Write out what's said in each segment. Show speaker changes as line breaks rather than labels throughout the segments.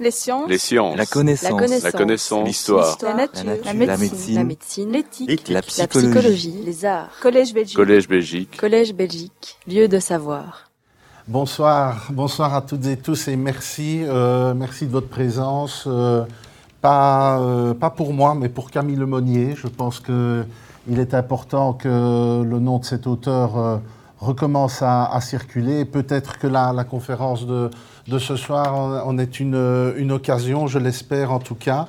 Les sciences.
Les sciences.
La connaissance.
La connaissance.
L'histoire.
La nature.
La
La
nature.
médecine.
La médecine.
L'éthique.
La
La
psychologie.
psychologie. Les arts. Collège Belgique.
Collège Belgique.
Collège Belgique. Lieu de savoir.
Bonsoir, bonsoir à toutes et tous et merci, euh, merci de votre présence. euh, pas, euh, pas pour moi, mais pour Camille Lemonnier. Je pense qu'il est important que le nom de cet auteur euh, recommence à, à circuler. Peut-être que la, la conférence de, de ce soir en, en est une, une occasion, je l'espère en tout cas.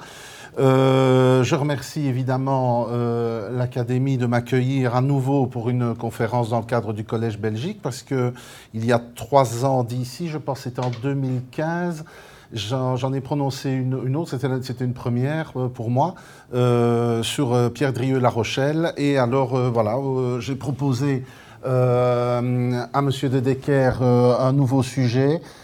Euh, je remercie évidemment euh, l'Académie de m'accueillir à nouveau pour une conférence dans le cadre du Collège Belgique parce que il y a trois ans d'ici, je pense que c'était en 2015, j'en ai prononcé une, autre, c'était une première euh, pour moi, euh, sur euh, Pierre Drieux-La Rochelle. Et alors euh, voilà, euh, j'ai proposé euh, à Monsieur de Decker euh, un nouveau sujet euh,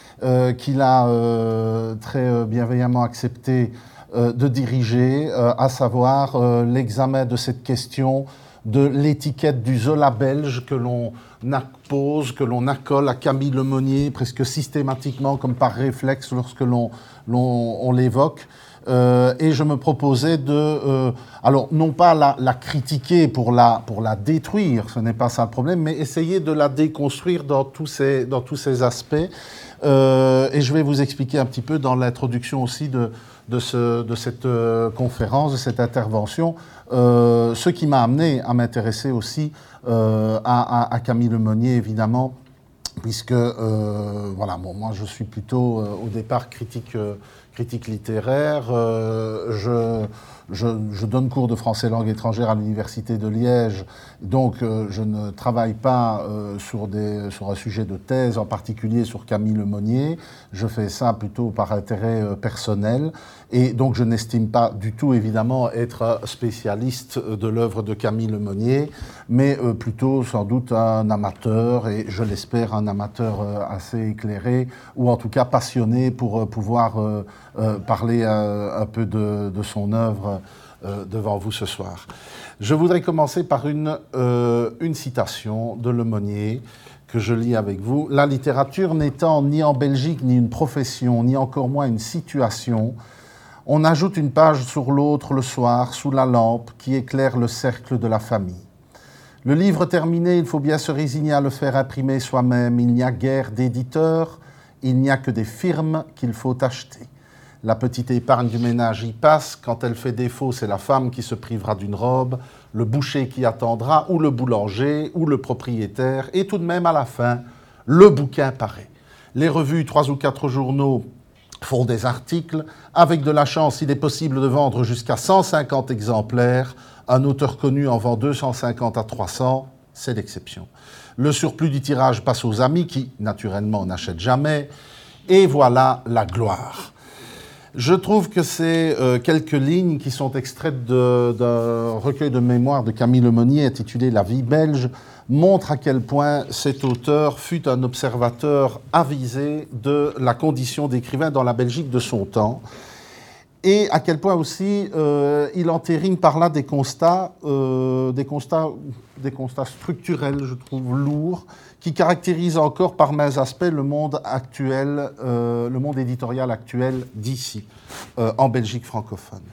qu'il a euh, très euh, bienveillamment accepté euh, de diriger, euh, à savoir euh, l'examen de cette question de l'étiquette du Zola belge que l'on appose, que l'on accole à Camille Lemonnier presque systématiquement comme par réflexe lorsque l'on l'on- on l'évoque. Euh, et je me proposais de, euh, alors non pas la, la critiquer pour la, pour la détruire, ce n'est pas ça le problème, mais essayer de la déconstruire dans tous ces, dans tous ces aspects. Euh, et je vais vous expliquer un petit peu dans l'introduction aussi de, de, ce, de cette euh, conférence, de cette intervention, euh, ce qui m'a amené à m'intéresser aussi à, à- à Camille Lemonnier, évidemment, puisque voilà, bon, moi je suis plutôt au départ critique, critique littéraire. Je, je, donne cours de français langue étrangère à l'université de Liège, donc euh, je ne travaille pas euh, sur, un sujet de thèse en particulier sur Camille Lemonnier. Je fais ça plutôt par intérêt euh, personnel, et donc je n'estime pas du tout évidemment être spécialiste de l'œuvre de Camille Lemonnier, mais plutôt sans doute un amateur, et je l'espère un amateur assez éclairé, ou en tout cas passionné pour pouvoir parler un peu de son œuvre euh, devant vous ce soir. Je voudrais commencer par une, euh, une citation de Lemonnier que je lis avec vous. La littérature n'étant ni en Belgique ni une profession, ni encore moins une situation, on ajoute une page sur l'autre le soir sous la lampe qui éclaire le cercle de la famille. Le livre terminé, il faut bien se résigner à le faire imprimer soi-même. Il n'y a guère d'éditeurs, il n'y a que des firmes qu'il faut acheter. La petite épargne du ménage y passe. Quand elle fait défaut, c'est la femme qui se privera d'une robe, le boucher qui attendra, ou le boulanger, ou le propriétaire. Et tout de même, à la fin, le bouquin paraît. Les revues, trois ou quatre journaux font des articles. Avec de la chance, il est possible de vendre jusqu'à 150 exemplaires. Un auteur connu en vend 250 à 300, c'est l'exception. Le surplus du tirage passe aux amis qui, naturellement, n'achètent jamais. Et voilà la gloire. Je trouve que ces euh, quelques lignes qui sont extraites d'un recueil de mémoires de Camille Lemonnier intitulé La vie belge montrent à quel point cet auteur fut un observateur avisé de la condition d'écrivain dans la Belgique de son temps et à quel point aussi euh, il entérine par là euh, des constats, des constats structurels, je trouve lourds, qui caractérisent encore par mains aspects le monde actuel, euh, le monde éditorial actuel d'ici, euh, en Belgique francophone.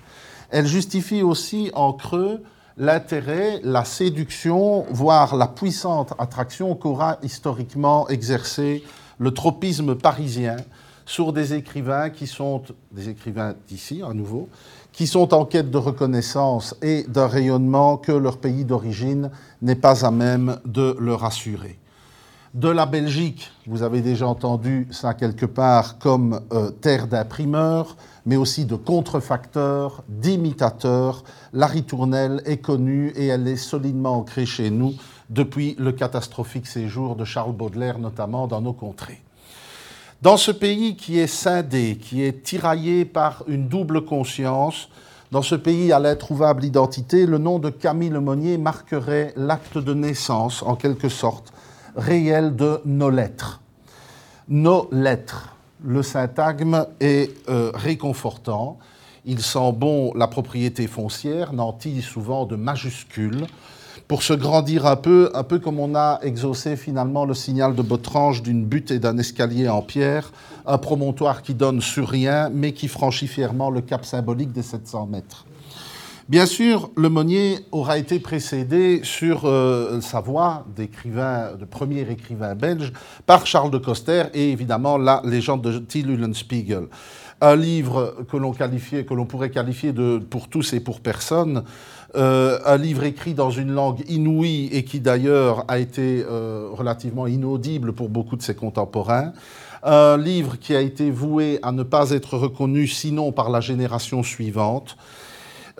Elle justifie aussi en creux l'intérêt, la séduction, voire la puissante attraction qu'aura historiquement exercé le tropisme parisien sur des écrivains qui sont, des écrivains d'ici à nouveau, qui sont en quête de reconnaissance et d'un rayonnement que leur pays d'origine n'est pas à même de leur assurer. De la Belgique, vous avez déjà entendu ça quelque part comme euh, terre d'imprimeurs, mais aussi de contrefacteurs, d'imitateurs. La ritournelle est connue et elle est solidement ancrée chez nous depuis le catastrophique séjour de Charles Baudelaire, notamment dans nos contrées. Dans ce pays qui est scindé, qui est tiraillé par une double conscience, dans ce pays à l'introuvable identité, le nom de Camille Lemonnier marquerait l'acte de naissance, en quelque sorte, réel de nos lettres. Nos lettres. Le syntagme est euh, réconfortant. Il sent bon la propriété foncière, nantie souvent de majuscules. pour se grandir un peu, un peu comme on a exaucé finalement le signal de Botrange d'une butte et d'un escalier en pierre, un promontoire qui donne sur rien, mais qui franchit fièrement le cap symbolique des 700 mètres. Bien sûr, le Monnier aura été précédé sur euh, sa voie d'écrivain, de premier écrivain belge, par Charles de Coster et évidemment la légende de Till Ullenspiegel. Un livre que l'on qualifiait, que l'on pourrait qualifier de pour tous et pour personne, euh, un livre écrit dans une langue inouïe et qui d'ailleurs a été euh, relativement inaudible pour beaucoup de ses contemporains. Un livre qui a été voué à ne pas être reconnu sinon par la génération suivante.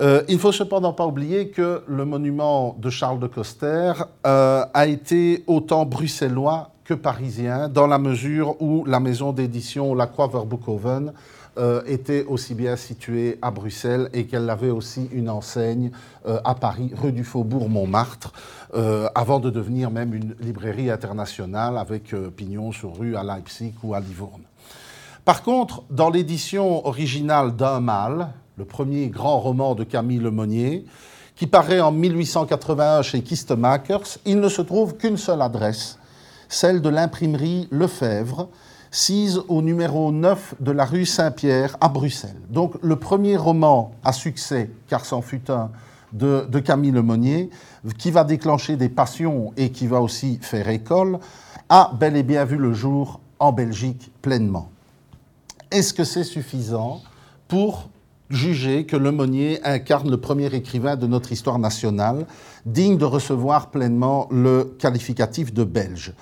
Euh, il ne faut cependant pas oublier que le monument de Charles de Coster euh, a été autant bruxellois que parisien, dans la mesure où la maison d'édition La Croix Verboekhoven euh, était aussi bien située à Bruxelles et qu'elle avait aussi une enseigne à Paris, rue du Faubourg Montmartre, avant de devenir même une librairie internationale avec pignon sur rue à Leipzig ou à Livourne. Par contre, dans l'édition originale d'Un Mal, le premier grand roman de Camille Lemonnier, qui paraît en 1881 chez Kistemakers, il ne se trouve qu'une seule adresse, celle de l'imprimerie Lefebvre, sise au numéro 9 de la rue Saint-Pierre à Bruxelles. Donc le premier roman à succès, car c'en fut un, de, de Camille Lemonnier, qui va déclencher des passions et qui va aussi faire école, a bel et bien vu le jour en Belgique pleinement. Est-ce que c'est suffisant pour juger que Lemonnier incarne le premier écrivain de notre histoire nationale, digne de recevoir pleinement le qualificatif de belge.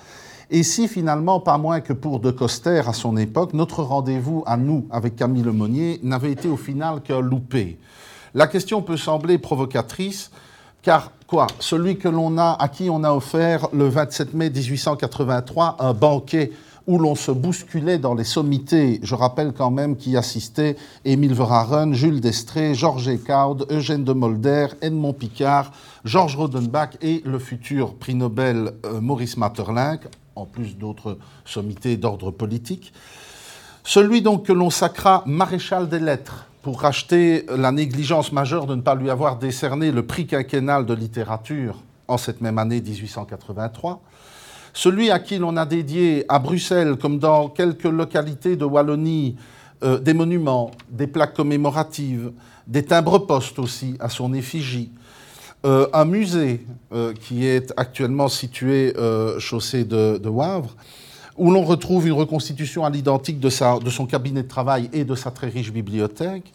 Et si finalement, pas moins que pour De Coster à son époque, notre rendez-vous à nous avec Camille Lemonnier n'avait été au final qu'un loupé. La question peut sembler provocatrice, car quoi Celui que a, à qui on a offert le 27 mai 1883 un banquet où l'on se bousculait dans les sommités. Je rappelle quand même qu'y assistaient Émile Verhaeren, Jules Destré, Georges Ecaud, Eugène de Molder, Edmond Picard, Georges Rodenbach et le futur prix Nobel euh, Maurice Maeterlinck, en plus d'autres sommités d'ordre politique. Celui donc que l'on sacra maréchal des lettres pour racheter la négligence majeure de ne pas lui avoir décerné le prix quinquennal de littérature en cette même année 1883 celui à qui l'on a dédié à Bruxelles, comme dans quelques localités de Wallonie, euh, des monuments, des plaques commémoratives, des timbres-postes aussi à son effigie, euh, un musée euh, qui est actuellement situé chaussée de, de, Wavre, où l'on retrouve une reconstitution à l'identique de, de son cabinet de travail et de sa très riche bibliothèque,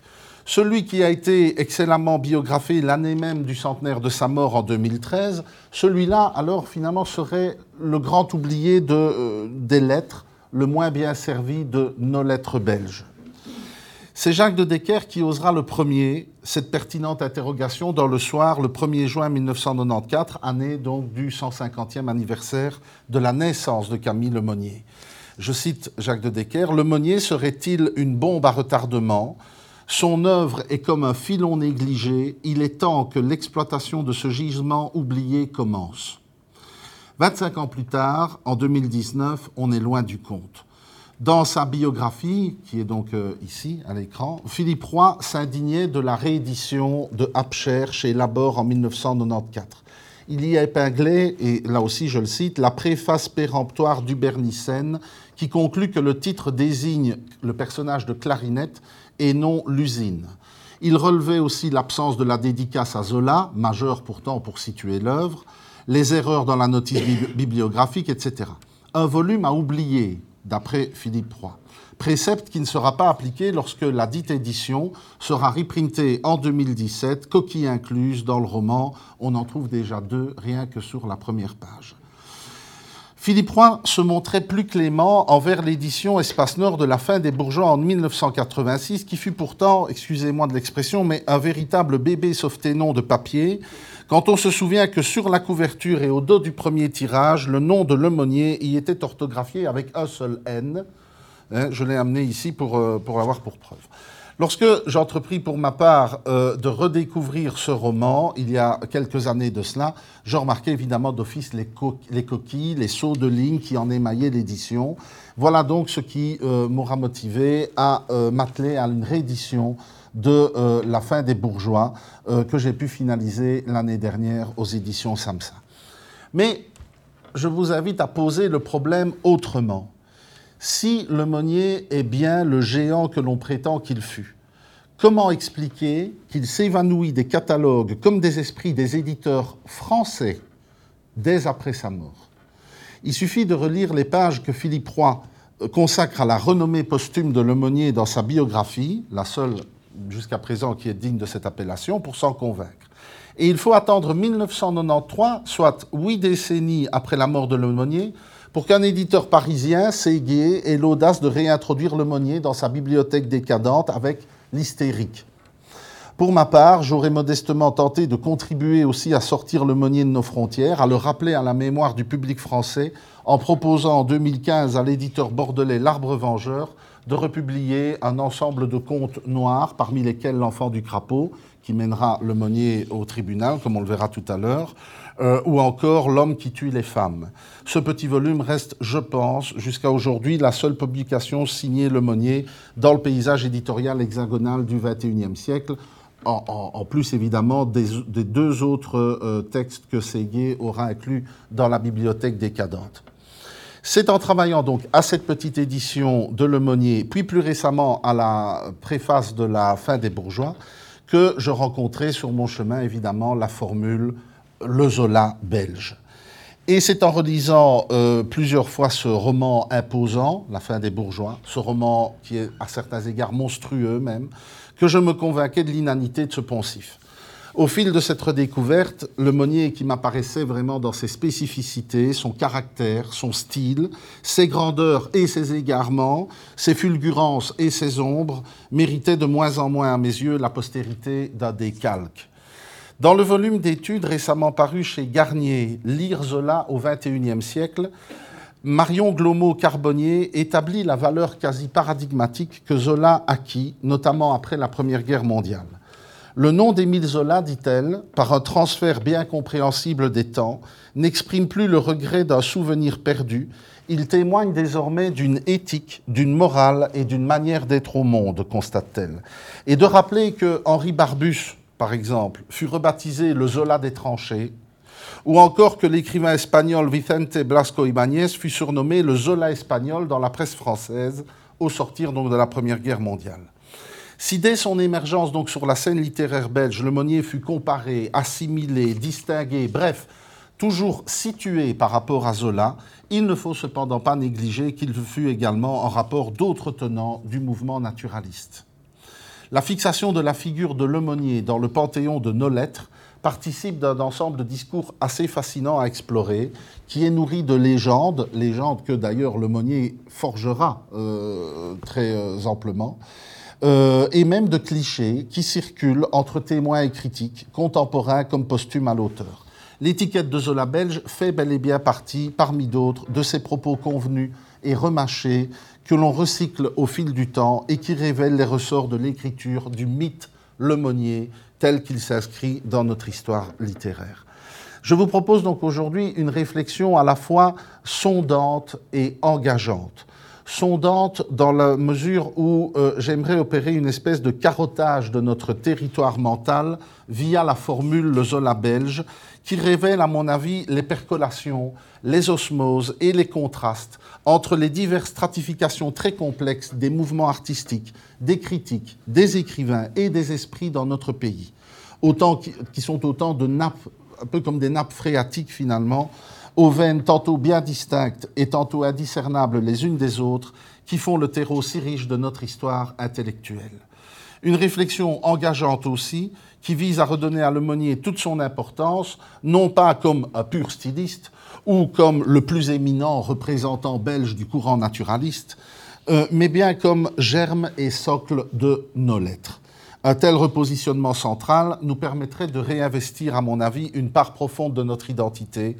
celui qui a été excellemment biographié l'année même du centenaire de sa mort en 2013, celui-là, alors, finalement, serait le grand oublié euh, des lettres, le moins bien servi de nos lettres belges. C'est Jacques de Decker qui osera le premier cette pertinente interrogation dans le soir, le 1er juin 1994, année donc du 150e anniversaire de la naissance de Camille Lemonnier. Je cite Jacques de Decker, Lemonnier serait-il une bombe à retardement? Son œuvre est comme un filon négligé, il est temps que l'exploitation de ce gisement oublié commence. 25 ans plus tard, en 2019, on est loin du compte. Dans sa biographie, qui est donc euh, ici à l'écran, Philippe Roy s'indignait de la réédition de Abcher chez Labor en 1994. Il y a épinglé, et là aussi je le cite, la préface péremptoire d'Ubernicène qui conclut que le titre désigne le personnage de Clarinette et non l'usine. Il relevait aussi l'absence de la dédicace à Zola, majeure pourtant pour situer l'œuvre, les erreurs dans la notice bibliographique, etc. Un volume à oublier, d'après Philippe III. Précepte qui ne sera pas appliqué lorsque la dite édition sera reprintée en 2017, coquille incluse dans le roman. On en trouve déjà deux, rien que sur la première page. Philippe Roy se montrait plus clément envers l'édition Espace Nord de la fin des bourgeois en 1986, qui fut pourtant, excusez-moi de l'expression, mais un véritable bébé sauveté-nom de papier, quand on se souvient que sur la couverture et au dos du premier tirage, le nom de Lemonnier y était orthographié avec un seul N, Hein, je l'ai amené ici pour, euh, pour avoir pour preuve. Lorsque j'entrepris pour ma part euh, de redécouvrir ce roman, il y a quelques années de cela, je remarquais évidemment d'office les, les, coquilles, les sauts de ligne qui en émaillaient l'édition. Voilà donc ce qui euh, m'aura motivé à euh, m'atteler à une réédition de La fin des bourgeois que j'ai pu finaliser l'année dernière aux éditions Samsa. Mais je vous invite à poser le problème autrement. Si le Monnier est bien le géant que l'on prétend qu'il fut, comment expliquer qu'il s'évanouit des catalogues comme des esprits des éditeurs français dès après sa mort? Il suffit de relire les pages que Philippe Roy euh, consacre à la renommée posthume de Monnier dans sa biographie, la seule jusqu'à présent qui est digne de cette appellation, pour s'en convaincre. Et il faut attendre 1993, soit huit décennies après la mort de Monnier, pour qu'un éditeur parisien, Séguier, ait l'audace de réintroduire le Monnier dans sa bibliothèque décadente avec l'hystérique. Pour ma part, j'aurais modestement tenté de contribuer aussi à sortir le Monnier de nos frontières, à le rappeler à la mémoire du public français, en proposant en 2015 à l'éditeur bordelais L'Arbre Vengeur de republier un ensemble de contes noirs, parmi lesquels L'Enfant du Crapaud, qui mènera le Monnier au tribunal, comme on le verra tout à l'heure, euh, ou encore L'homme qui tue les femmes. Ce petit volume reste, je pense, jusqu'à aujourd'hui la seule publication signée Le Monnier dans le paysage éditorial hexagonal du XXIe siècle, en, plus évidemment des, deux autres euh, textes que Séguier aura inclus dans la bibliothèque décadente. C'est en travaillant donc à cette petite édition de Le Monnier, puis plus récemment à la préface de la fin des bourgeois, que je rencontrais sur mon chemin évidemment la formule le Zola belge. Et c'est en relisant euh, plusieurs fois ce roman imposant, La fin des bourgeois, ce roman qui est à certains égards monstrueux même, que je me convainquais de l'inanité de ce poncif. Au fil de cette redécouverte, le Monnier qui m'apparaissait vraiment dans ses spécificités, son caractère, son style, ses grandeurs et ses égarements, ses fulgurances et ses ombres, méritait de moins en moins à mes yeux la postérité d'un décalque. Dans le volume d'études récemment paru chez Garnier, Lire Zola au XXIe siècle, Marion Glomo-Carbonnier établit la valeur quasi paradigmatique que Zola acquit, notamment après la Première Guerre mondiale. Le nom d'Émile Zola, dit-elle, par un transfert bien compréhensible des temps, n'exprime plus le regret d'un souvenir perdu, il témoigne désormais d'une éthique, d'une morale et d'une manière d'être au monde, constate-t-elle. Et de rappeler que Henri Barbus, par exemple, fut rebaptisé le Zola des tranchées, ou encore que l'écrivain espagnol Vicente Blasco Ibáñez fut surnommé le Zola espagnol dans la presse française au sortir de la Première Guerre mondiale. Si dès son émergence donc sur la scène littéraire belge, le Monnier fut comparé, assimilé, distingué, bref, toujours situé par rapport à Zola, il ne faut cependant pas négliger qu'il fut également en rapport d'autres tenants du mouvement naturaliste. La fixation de la figure de l'aumônier dans le panthéon de nos lettres participe d'un ensemble de discours assez fascinant à explorer, qui est nourri de légendes, légendes que d'ailleurs l'aumônier forgera euh, très euh, amplement, euh, et même de clichés qui circulent entre témoins et critiques, contemporains comme posthumes à l'auteur. L'étiquette de Zola belge fait bel et bien partie, parmi d'autres, de ces propos convenus et remâchés que l'on recycle au fil du temps et qui révèle les ressorts de l'écriture du mythe Monnier tel qu'il s'inscrit dans notre histoire littéraire. Je vous propose donc aujourd'hui une réflexion à la fois sondante et engageante. Sondante dans la mesure où euh, j'aimerais opérer une espèce de carottage de notre territoire mental via la formule le Zola belge qui révèle, à mon avis, les percolations, les osmoses et les contrastes entre les diverses stratifications très complexes des mouvements artistiques, des critiques, des écrivains et des esprits dans notre pays, autant qui, sont autant de nappes, un peu comme des nappes phréatiques finalement, aux veines tantôt bien distinctes et tantôt indiscernables les unes des autres, qui font le terreau si riche de notre histoire intellectuelle. Une réflexion engageante aussi, qui vise à redonner à l'aumônier toute son importance, non pas comme un pur styliste ou comme le plus éminent représentant belge du courant naturaliste, euh, mais bien comme germe et socle de nos lettres. Un tel repositionnement central nous permettrait de réinvestir, à mon avis, une part profonde de notre identité,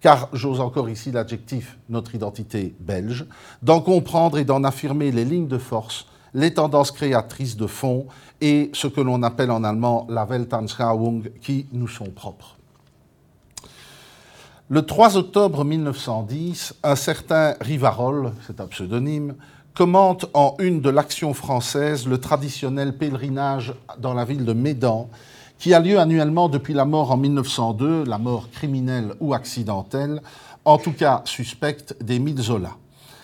car j'ose encore ici l'adjectif notre identité belge, d'en comprendre et d'en affirmer les lignes de force, les tendances créatrices de fond et ce que l'on appelle en allemand la Weltanschauung qui nous sont propres. Le 3 octobre 1910, un certain Rivarol, c'est un pseudonyme, commente en une de l'Action française le traditionnel pèlerinage dans la ville de Médan qui a lieu annuellement depuis la mort en 1902, la mort criminelle ou accidentelle, en tout cas suspecte d'Émile Zola.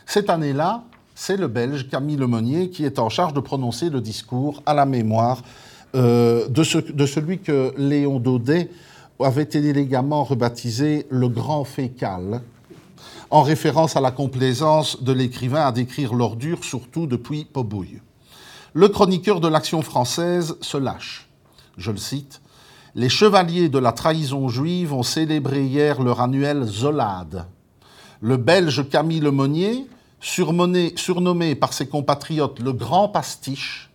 Cette année-là, c'est le Belge Camille Lemonnier qui est en charge de prononcer le discours à la mémoire euh, de, celui que Léon Daudet avait élégamment rebaptisé le Grand Fécal, en référence à la complaisance de l'écrivain à décrire l'ordure, surtout depuis Pobouille. Le chroniqueur de l'Action française se lâche je le cite, Les chevaliers de la trahison juive ont célébré hier leur annuel Zolade. Le Belge Camille Lemonnier, surnommé par ses compatriotes le Grand Pastiche,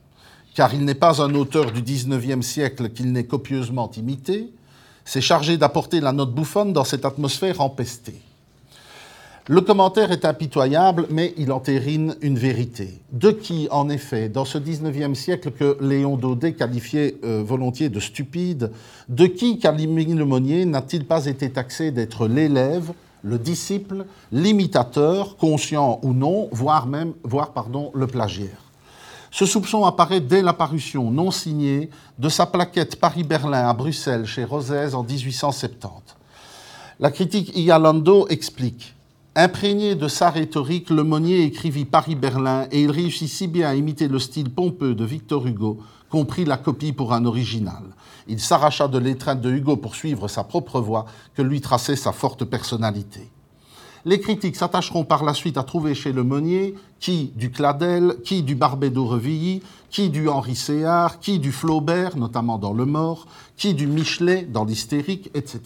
car il n'est pas un auteur du XIXe siècle qu'il n'ait copieusement imité, s'est chargé d'apporter la note bouffonne dans cette atmosphère empestée. Le commentaire est impitoyable, mais il entérine une vérité. De qui, en effet, dans ce 19e siècle que Léon Daudet qualifiait euh, volontiers de stupide, de qui Calimini Lemonnier n'a-t-il pas été taxé d'être l'élève, le disciple, l'imitateur, conscient ou non, voire même, voire pardon, le plagiaire ce soupçon apparaît dès l'apparition non signée de sa plaquette Paris-Berlin à Bruxelles chez Rosès en 1870. La critique Ialando explique Imprégné de sa rhétorique, Le Monnier écrivit Paris-Berlin et il réussit si bien à imiter le style pompeux de Victor Hugo qu'on prit la copie pour un original. Il s'arracha de l'étreinte de Hugo pour suivre sa propre voie que lui traçait sa forte personnalité. Les critiques s'attacheront par la suite à trouver chez Le Monnier qui du Cladel, qui du Barbédo-Revilly, qui du Henri Séard, qui du Flaubert, notamment dans Le Mort, qui du Michelet dans l'Hystérique, etc.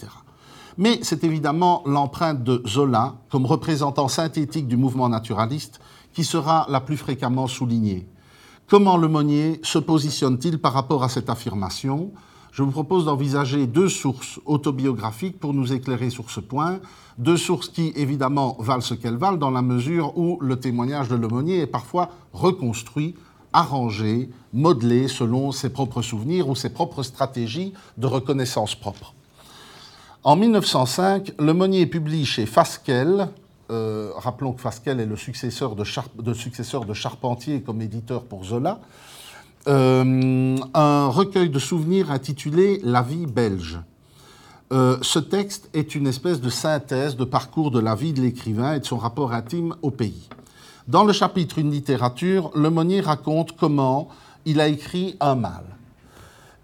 Mais c'est évidemment l'empreinte de Zola comme représentant synthétique du mouvement naturaliste qui sera la plus fréquemment soulignée. Comment le Monnier se positionne-t-il par rapport à cette affirmation? Je vous propose d'envisager deux sources autobiographiques pour nous éclairer sur ce point, deux sources qui évidemment valent ce qu'elles valent dans la mesure où le témoignage de Monnier est parfois reconstruit arrangé, modelé selon ses propres souvenirs ou ses propres stratégies de reconnaissance propre. En 1905, Le Monnier publie chez Fasquelle, euh, rappelons que Fasquelle est le successeur de Charpentier comme éditeur pour Zola, euh, un recueil de souvenirs intitulé La vie belge. Euh, ce texte est une espèce de synthèse de parcours de la vie de l'écrivain et de son rapport intime au pays. Dans le chapitre Une littérature, Le Monnier raconte comment il a écrit Un mal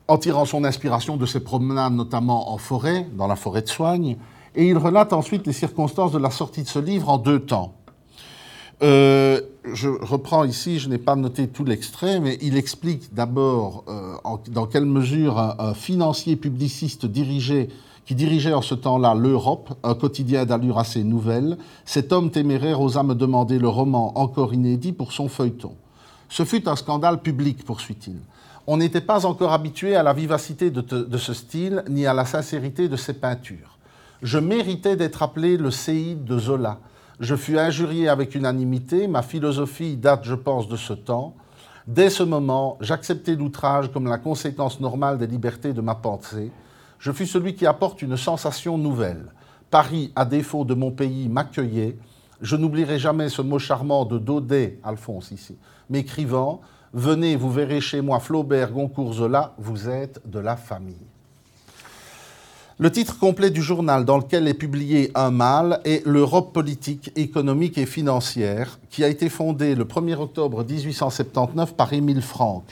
en tirant son inspiration de ses promenades, notamment en forêt, dans la forêt de Soigne, et il relate ensuite les circonstances de la sortie de ce livre en deux temps. Euh, je reprends ici, je n'ai pas noté tout l'extrait, mais il explique d'abord euh, dans quelle mesure un, financier publiciste qui dirigeait en ce temps-là l'Europe, un quotidien d'allure assez nouvelle, cet homme téméraire osa me demander le roman encore inédit pour son feuilleton. Ce fut un scandale public, poursuit-il on n'était pas encore habitué à la vivacité de, ce style ni à la sincérité de ses peintures. Je méritais d'être appelé le séide de Zola. Je fus injurié avec unanimité, ma philosophie date, je pense, de ce temps. Dès ce moment, j'acceptai l'outrage comme la conséquence normale des libertés de ma pensée. Je fus celui qui apporte une sensation nouvelle. Paris, à défaut de mon pays, m'accueillait. Je n'oublierai jamais ce mot charmant de Daudet, Alphonse ici, m'écrivant Venez, vous verrez chez moi Flaubert, Goncourt, Zola, vous êtes de la famille. Le titre complet du journal dans lequel est publié Un mal est L'Europe politique, économique et financière, qui a été fondé le 1er octobre 1879 par Émile Franck.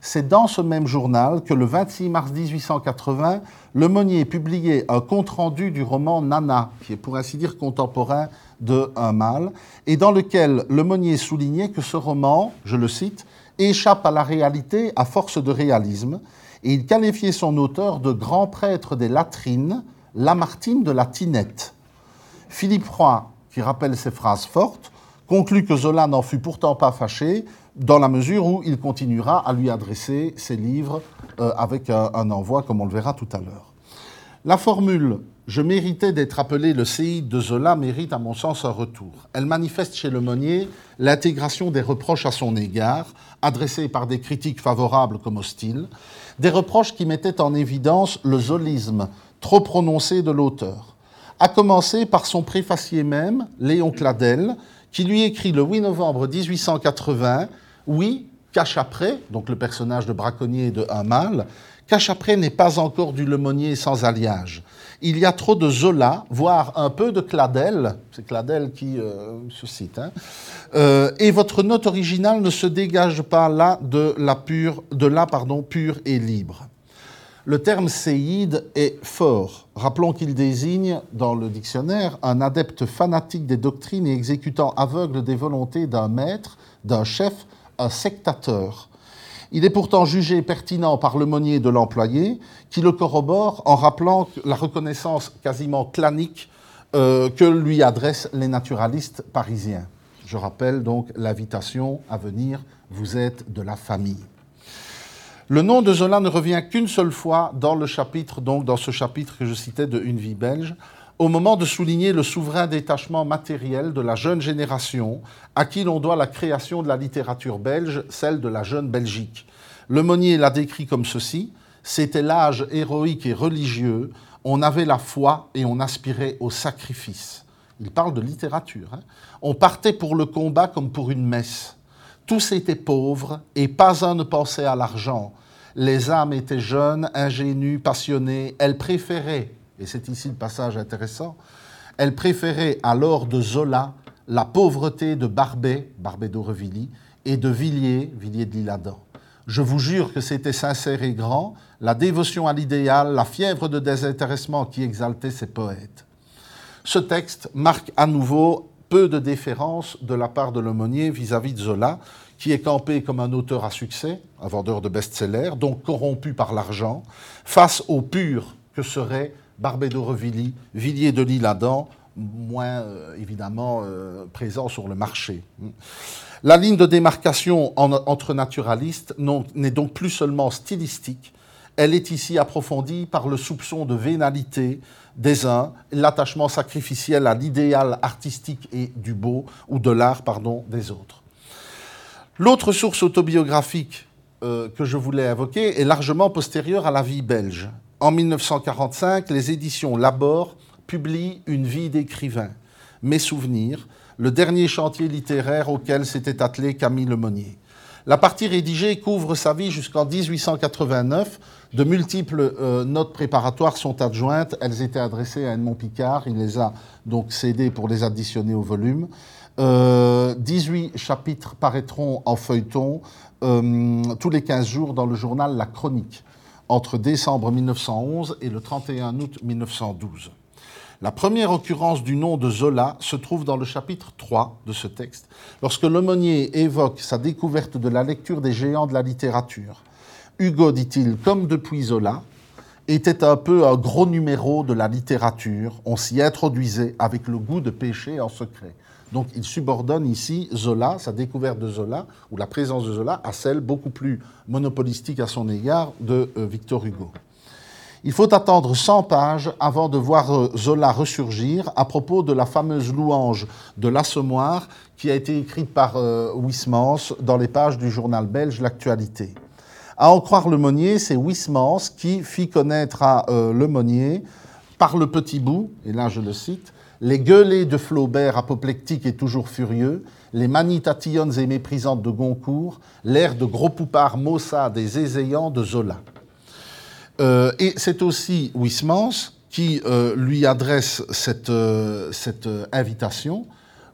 C'est dans ce même journal que le 26 mars 1880, Le Monnier publiait un compte-rendu du roman Nana, qui est pour ainsi dire contemporain de Un mal, et dans lequel Le Monnier soulignait que ce roman, je le cite, échappe à la réalité à force de réalisme, et il qualifiait son auteur de grand prêtre des latrines, Lamartine de la Tinette. Philippe Roy, qui rappelle ces phrases fortes, conclut que Zola n'en fut pourtant pas fâché, dans la mesure où il continuera à lui adresser ses livres euh, avec un, envoi, comme on le verra tout à l'heure. La formule Je méritais d'être appelé le séide de Zola mérite à mon sens un retour. Elle manifeste chez le Monnier l'intégration des reproches à son égard, adressés par des critiques favorables comme hostiles, des reproches qui mettaient en évidence le zolisme trop prononcé de l'auteur. À commencer par son préfacier même, Léon Cladel, qui lui écrit le 8 novembre 1880 Oui, Cache-après, donc le personnage de braconnier de Un mâle, n'est pas encore du Lemonnier sans alliage. Il y a trop de Zola, voire un peu de Cladel, c'est Cladel qui euh, se cite, hein. euh, et votre note originale ne se dégage pas là de la, pure, de la pardon, pure et libre. Le terme séide est fort. Rappelons qu'il désigne, dans le dictionnaire, un adepte fanatique des doctrines et exécutant aveugle des volontés d'un maître, d'un chef, un sectateur. Il est pourtant jugé pertinent par le monnier de l'employé, qui le corrobore en rappelant la reconnaissance quasiment clanique euh, que lui adressent les naturalistes parisiens. Je rappelle donc l'invitation à venir, vous êtes de la famille. Le nom de Zola ne revient qu'une seule fois dans le chapitre, donc dans ce chapitre que je citais de Une vie belge, au moment de souligner le souverain détachement matériel de la jeune génération à qui l'on doit la création de la littérature belge, celle de la jeune Belgique. Le Monnier l'a décrit comme ceci c'était l'âge héroïque et religieux, on avait la foi et on aspirait au sacrifice. Il parle de littérature. Hein. On partait pour le combat comme pour une messe. Tous étaient pauvres et pas un ne pensait à l'argent. Les âmes étaient jeunes, ingénues, passionnées. Elles préféraient, et c'est ici le passage intéressant, elles préféraient à l'or de Zola la pauvreté de Barbet, Barbet d'Aurevilly, et de Villiers, Villiers de l'Isle-Adam. Je vous jure que c'était sincère et grand, la dévotion à l'idéal, la fièvre de désintéressement qui exaltait ces poètes. Ce texte marque à nouveau peu de déférence de la part de l'aumônier vis-à-vis de Zola, qui est campé comme un auteur à succès, un vendeur de best-sellers, donc corrompu par l'argent, face au pur que serait Barbé d'Aurevilly, Villiers de l'Isle-Adam, moins euh, évidemment euh, présent sur le marché. La ligne de démarcation entre naturalistes n'est donc plus seulement stylistique, elle est ici approfondie par le soupçon de vénalité des uns, l'attachement sacrificiel à l'idéal artistique et du beau, ou de l'art, pardon, des autres. L'autre source autobiographique euh, que je voulais évoquer est largement postérieure à la vie belge. En 1945, les éditions Labor publient Une vie d'écrivain, Mes souvenirs, le dernier chantier littéraire auquel s'était attelé Camille Lemonnier. La partie rédigée couvre sa vie jusqu'en 1889. De multiples euh, notes préparatoires sont adjointes. Elles étaient adressées à Edmond Picard. Il les a donc cédées pour les additionner au volume. 18 euh, chapitres paraîtront en feuilleton euh, tous les 15 jours dans le journal La Chronique, entre décembre 1911 et le 31 août 1912. La première occurrence du nom de Zola se trouve dans le chapitre 3 de ce texte, lorsque l'aumônier évoque sa découverte de la lecture des géants de la littérature. Hugo, dit-il, comme depuis Zola, était un peu un gros numéro de la littérature. On s'y introduisait avec le goût de pécher en secret. Donc il subordonne ici Zola, sa découverte de Zola, ou la présence de Zola, à celle beaucoup plus monopolistique à son égard de euh, Victor Hugo. Il faut attendre 100 pages avant de voir euh, Zola ressurgir à propos de la fameuse louange de l'Assommoir qui a été écrite par euh, Wismans dans les pages du journal belge L'Actualité. À en croire le Monnier, c'est Wismans qui fit connaître à le Monnier, par le petit bout, et là je le cite, les gueulées de Flaubert apoplectiques et toujours furieux, les manies et méprisantes de Goncourt, l'air de gros poupard maussade et zézéant de Zola. Euh, et c'est aussi Wismans qui euh, lui adresse cette, euh, cette invitation.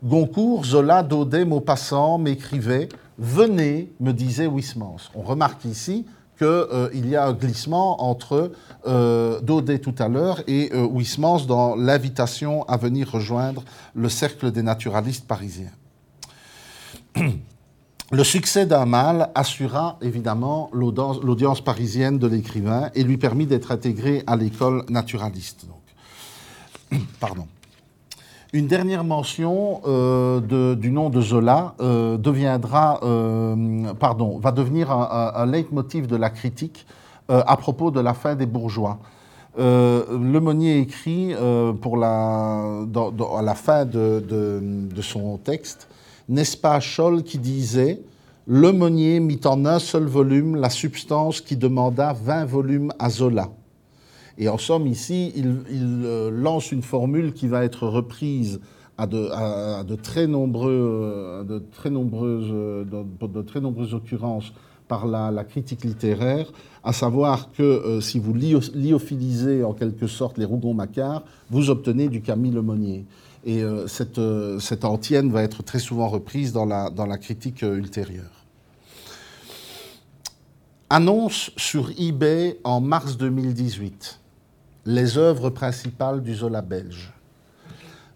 Goncourt, Zola, Daudet, Maupassant m'écrivait Venez, me disait Wismans. On remarque ici qu'il euh, y a un glissement entre euh, Daudet tout à l'heure et euh, dans l'invitation à venir rejoindre le cercle des naturalistes parisiens. Le succès d'un mâle assura évidemment l'audience parisienne de l'écrivain et lui permit d'être intégré à l'école naturaliste. Pardon. Une dernière mention euh, du nom de Zola euh, deviendra, euh, pardon, va devenir un, leitmotiv de la critique à propos de la fin des bourgeois. Le Monnier écrit à la fin de, de son texte, n'est-ce pas Scholl qui disait Le Monnier mit en un seul volume la substance qui demanda 20 volumes à Zola. Et en somme, ici, il, lance une formule qui va être reprise à de, très, nombreuses, occurrences par la, critique littéraire, à savoir que euh, si vous lyophilisez en quelque sorte les Rougon-Macquart, vous obtenez du Camille Lemonnier. Et euh, cette, euh, antienne va être très souvent reprise dans la critique ultérieure. Annonce sur eBay en mars 2018 les œuvres principales du Zola belge.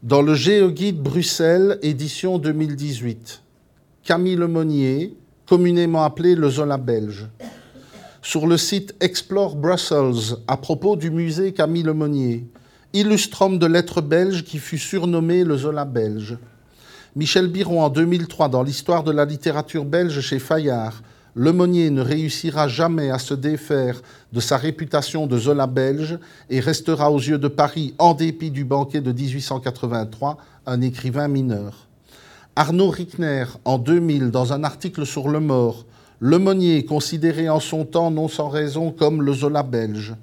Dans le GeoGuide Bruxelles, édition 2018, Camille Lemonnier, communément appelé le Zola belge. Sur le site Explore Brussels, à propos du musée Camille Lemonnier, illustrum de lettres belges qui fut surnommé le Zola belge. Michel Biron en 2003 dans l'histoire de la littérature belge chez Fayard, Lemonnier ne réussira jamais à se défaire de sa réputation de Zola belge et restera aux yeux de Paris, en dépit du banquet de 1883, un écrivain mineur. Arnaud Rickner, en 2000, dans un article sur le mort, Lemonnier, considéré en son temps non sans raison comme le Zola belge.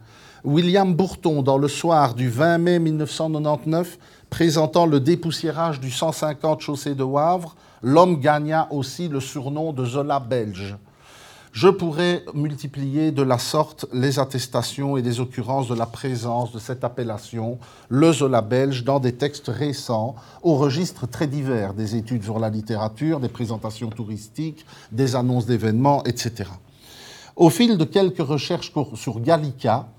William Bourton, dans le soir du 20 mai 1999, présentant le dépoussiérage du 150 chaussée de Wavre, l'homme gagna aussi le surnom de Zola belge je pourrais multiplier de la sorte les attestations et les occurrences de la présence de cette appellation, le Zola belge, dans des textes récents, au registre très divers, des études sur la littérature, des présentations touristiques, des annonces d'événements, etc. Au fil de quelques recherches sur Gallica,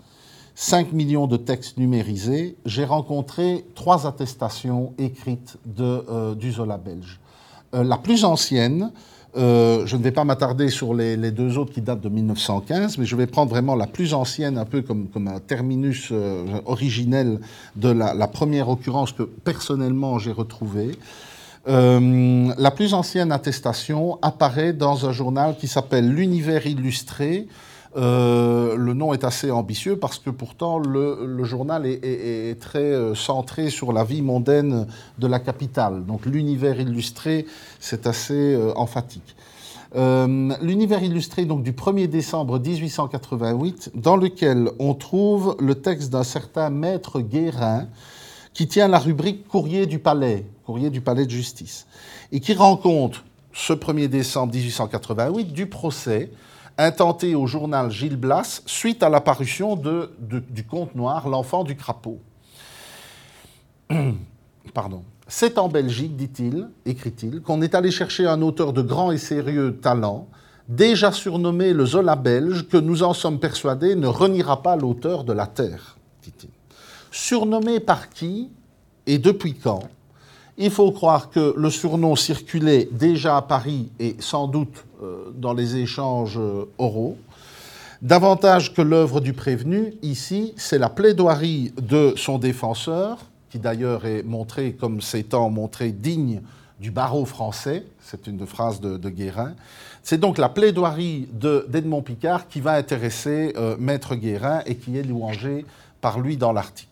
5 millions de textes numérisés, j'ai rencontré trois attestations écrites de, euh, du Zola belge. Euh, la plus ancienne, euh, je ne vais pas m'attarder sur les, deux autres qui datent de 1915, mais je vais prendre vraiment la plus ancienne, un peu comme, un terminus euh, originel de la, première occurrence que personnellement j'ai retrouvée. Euh, la plus ancienne attestation apparaît dans un journal qui s'appelle L'Univers illustré, euh, le nom est assez ambitieux parce que pourtant le, journal est, très euh, centré sur la vie mondaine de la capitale. Donc l'univers illustré, c'est assez euh, emphatique. l'univers illustré donc du 1er décembre 1888, dans lequel on trouve le texte d'un certain maître Guérin qui tient la rubrique Courrier du Palais, Courrier du Palais de Justice, et qui rend compte ce 1er décembre 1888 du procès intenté au journal Gilles Blas suite à l'apparition du conte noir L'enfant du crapaud. Pardon. C'est en Belgique, dit-il, écrit-il, qu'on est allé chercher un auteur de grand et sérieux talent, déjà surnommé le Zola belge, que nous en sommes persuadés ne reniera pas l'auteur de la Terre, dit-il. Surnommé par qui et depuis quand il faut croire que le surnom circulait déjà à Paris et sans doute euh, dans les échanges euh, oraux. Davantage que l'œuvre du prévenu, ici, c'est la plaidoirie de son défenseur, qui d'ailleurs est montré comme s'étant montré digne du barreau français, c'est une phrase de, Guérin. C'est donc la plaidoirie d'Edmond Picard qui va intéresser euh, Maître Guérin et qui est louangée par lui dans l'article.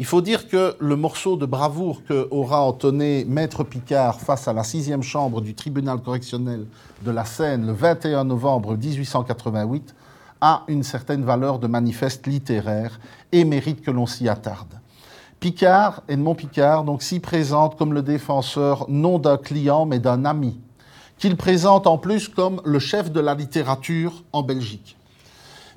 Il faut dire que le morceau de bravoure que aura entonné Maître Picard face à la sixième chambre du tribunal correctionnel de la Seine le 21 novembre 1888 a une certaine valeur de manifeste littéraire et mérite que l'on s'y attarde. Picard, Edmond Picard, donc s'y présente comme le défenseur non d'un client mais d'un ami, qu'il présente en plus comme le chef de la littérature en Belgique.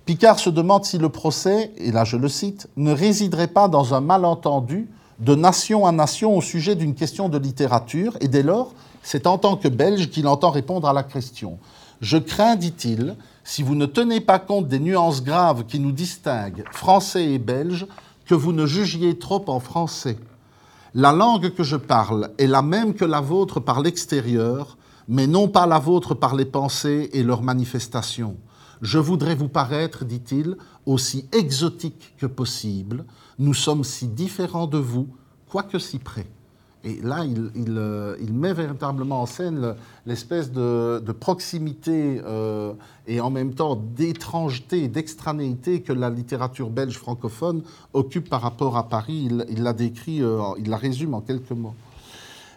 Picard se demande si le procès, et là je le cite, ne résiderait pas dans un malentendu de nation à nation au sujet d'une question de littérature, et dès lors, c'est en tant que Belge qu'il entend répondre à la question. Je crains, dit-il, si vous ne tenez pas compte des nuances graves qui nous distinguent, français et belges, que vous ne jugiez trop en français. La langue que je parle est la même que la vôtre par l'extérieur, mais non pas la vôtre par les pensées et leurs manifestations. Je voudrais vous paraître, dit-il, aussi exotique que possible. Nous sommes si différents de vous, quoique si près. Et là, il, euh, met véritablement en scène l'espèce de, proximité euh, et en même temps d'étrangeté, d'extranéité que la littérature belge francophone occupe par rapport à Paris. Il, la décrit, euh, il la résume en quelques mots.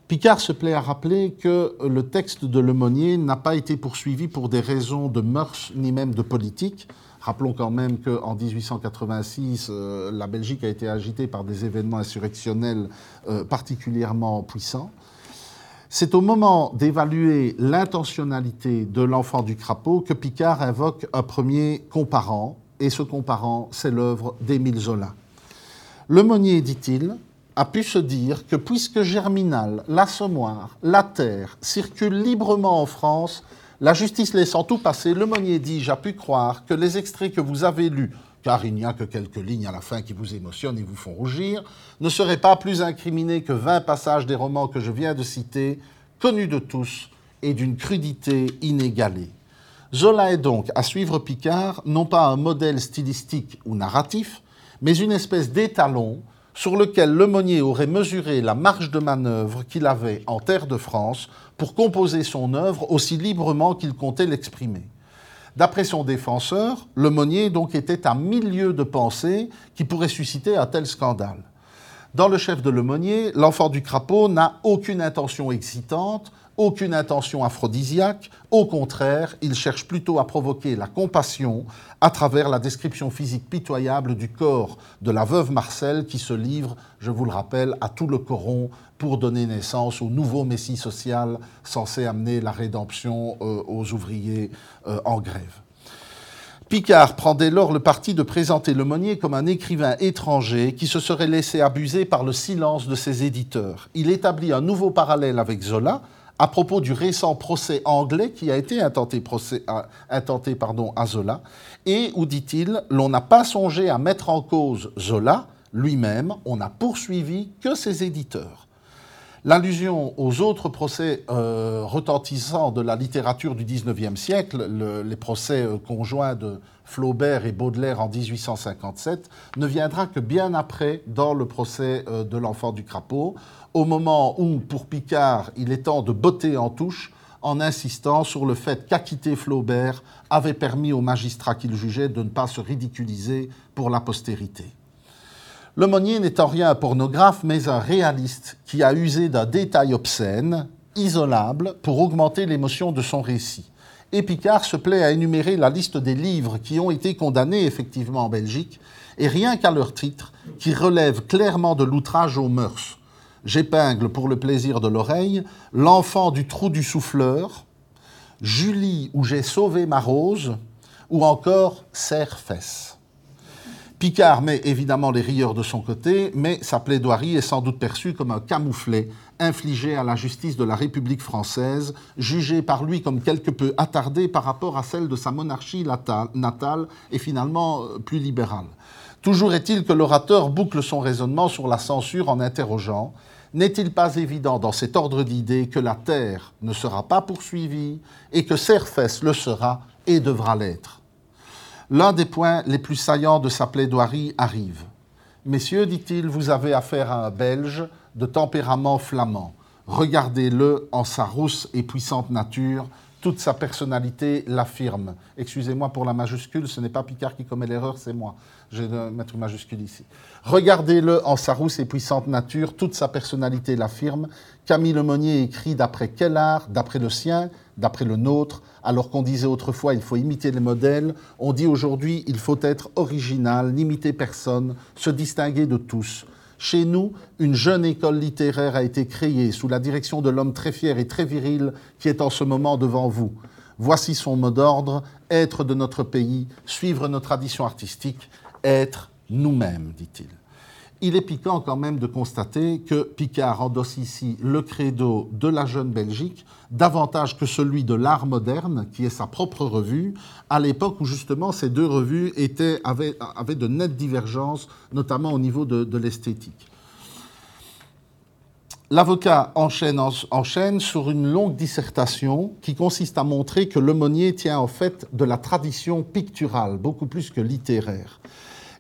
Picard se plaît à rappeler que le texte de Lemonnier n'a pas été poursuivi pour des raisons de mœurs ni même de politique, Rappelons quand même qu'en 1886, euh, la Belgique a été agitée par des événements insurrectionnels euh, particulièrement puissants. C'est au moment d'évaluer l'intentionnalité de l'enfant du crapaud que Picard invoque un premier comparant, et ce comparant, c'est l'œuvre d'Émile Zola. Le Monnier, dit-il, a pu se dire que puisque Germinal, l'Assommoir, la Terre circulent librement en France, la justice laissant tout passer, le Monnier dit J'ai pu croire que les extraits que vous avez lus, car il n'y a que quelques lignes à la fin qui vous émotionnent et vous font rougir, ne seraient pas plus incriminés que vingt passages des romans que je viens de citer, connus de tous et d'une crudité inégalée. Zola est donc, à suivre Picard, non pas un modèle stylistique ou narratif, mais une espèce d'étalon sur lequel Lemonnier aurait mesuré la marge de manœuvre qu'il avait en terre de France pour composer son œuvre aussi librement qu'il comptait l'exprimer. D'après son défenseur, Lemonnier donc était un milieu de pensée qui pourrait susciter un tel scandale. Dans le chef de Lemonnier, l'enfant du crapaud n'a aucune intention excitante, aucune intention aphrodisiaque, au contraire, il cherche plutôt à provoquer la compassion à travers la description physique pitoyable du corps de la veuve Marcel qui se livre, je vous le rappelle, à tout le coron pour donner naissance au nouveau messie social censé amener la rédemption euh, aux ouvriers euh, en grève. Picard prend dès lors le parti de présenter Lemonnier comme un écrivain étranger qui se serait laissé abuser par le silence de ses éditeurs. Il établit un nouveau parallèle avec Zola, à propos du récent procès anglais qui a été intenté, procès, intenté pardon, à Zola, et où, dit-il, l'on n'a pas songé à mettre en cause Zola lui-même, on n'a poursuivi que ses éditeurs. L'allusion aux autres procès euh, retentissants de la littérature du XIXe siècle, les procès euh, conjoints de Flaubert et Baudelaire en 1857, ne viendra que bien après dans le procès euh, de l'enfant du crapaud, au moment où, pour Picard, il est temps de botter en touche en insistant sur le fait qu'acquitter Flaubert avait permis aux magistrats qu'il jugeait de ne pas se ridiculiser pour la postérité. Lemonnier n'est en rien un pornographe, mais un réaliste qui a usé d'un détail obscène, isolable, pour augmenter l'émotion de son récit. Et Picard se plaît à énumérer la liste des livres qui ont été condamnés effectivement en Belgique, et rien qu'à leur titre, qui relèvent clairement de l'outrage aux mœurs. J'épingle pour le plaisir de l'oreille L'enfant du trou du souffleur, Julie où j'ai sauvé ma rose, ou encore Serre-Fesse. Picard met évidemment les rieurs de son côté, mais sa plaidoirie est sans doute perçue comme un camouflet infligé à la justice de la République française, jugée par lui comme quelque peu attardée par rapport à celle de sa monarchie natale et finalement euh, plus libérale. Toujours est-il que l'orateur boucle son raisonnement sur la censure en interrogeant N'est-il pas évident dans cet ordre d'idées que la terre ne sera pas poursuivie et que Serfès le sera et devra l'être? L'un des points les plus saillants de sa plaidoirie arrive. Messieurs, dit-il, vous avez affaire à un Belge de tempérament flamand. Regardez-le en sa rousse et puissante nature, toute sa personnalité l'affirme. Excusez-moi pour la majuscule, ce n'est pas Picard qui commet l'erreur, c'est moi. Je vais mettre une majuscule ici. Regardez-le en sa rousse et puissante nature, toute sa personnalité l'affirme. Camille Lemonnier écrit d'après quel art? D'après le sien? D'après le nôtre? Alors qu'on disait autrefois il faut imiter les modèles, on dit aujourd'hui il faut être original, n'imiter personne, se distinguer de tous. Chez nous, une jeune école littéraire a été créée sous la direction de l'homme très fier et très viril qui est en ce moment devant vous. Voici son mot d'ordre, être de notre pays, suivre nos traditions artistiques, être nous-mêmes, dit-il il est piquant quand même de constater que Picard endosse ici le credo de la jeune Belgique davantage que celui de l'art moderne, qui est sa propre revue, à l'époque où justement ces deux revues étaient, avaient, de nettes divergences, notamment au niveau de, l'esthétique. L'avocat enchaîne, enchaîne, sur une longue dissertation qui consiste à montrer que l'aumônier tient en fait de la tradition picturale, beaucoup plus que littéraire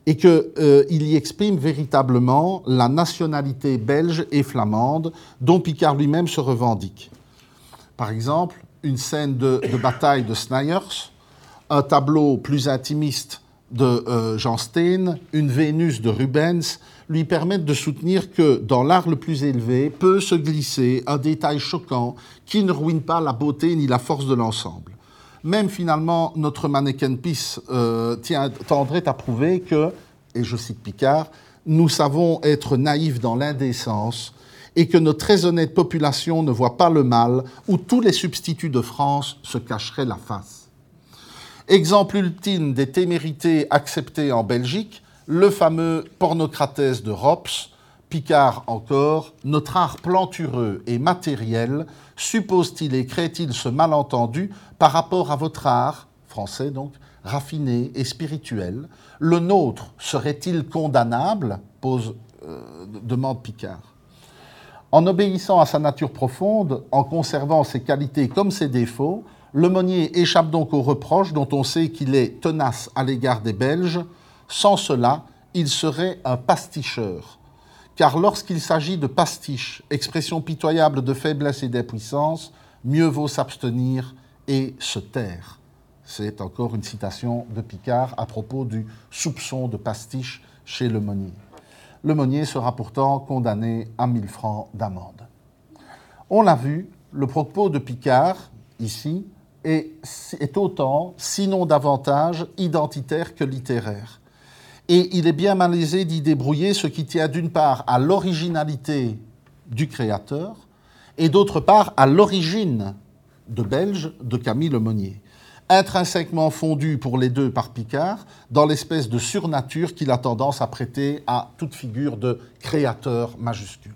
et qu'il y exprime véritablement la nationalité belge et flamande dont Picard lui-même se revendique. Par exemple, une scène de, bataille de Snyers, un tableau plus intimiste de euh, Jean Steen, une Vénus de Rubens, lui permettent de soutenir que dans l'art le plus élevé peut se glisser un détail choquant qui ne ruine pas la beauté ni la force de l'ensemble. Même finalement, notre mannequin Peace euh, tendrait à prouver que, et je cite Picard, nous savons être naïfs dans l'indécence et que notre très honnête population ne voit pas le mal où tous les substituts de France se cacheraient la face. Exemple ultime des témérités acceptées en Belgique, le fameux pornocratès de Rops, Picard encore, notre art plantureux et matériel suppose-t-il et crée-t-il ce malentendu par rapport à votre art, français donc, raffiné et spirituel Le nôtre serait-il condamnable? euh, demande Picard. En obéissant à sa nature profonde, en conservant ses qualités comme ses défauts, Lemonnier échappe donc aux reproches dont on sait qu'il est tenace à l'égard des Belges. Sans cela, il serait un pasticheur. Car lorsqu'il s'agit de pastiche, expression pitoyable de faiblesse et d'impuissance, mieux vaut s'abstenir et se taire. C'est encore une citation de Picard à propos du soupçon de pastiche chez Lemonnier. Lemonnier sera pourtant condamné à 1000 francs d'amende. On l'a vu, le propos de Picard, ici, est, est autant, sinon davantage, identitaire que littéraire. Et il est bien malaisé d'y débrouiller ce qui tient d'une part à l'originalité du créateur et d'autre part à l'origine de Belge de Camille Lemonnier intrinsèquement fondu pour les deux par Picard, dans l'espèce de surnature qu'il a tendance à prêter à toute figure de créateur majuscule.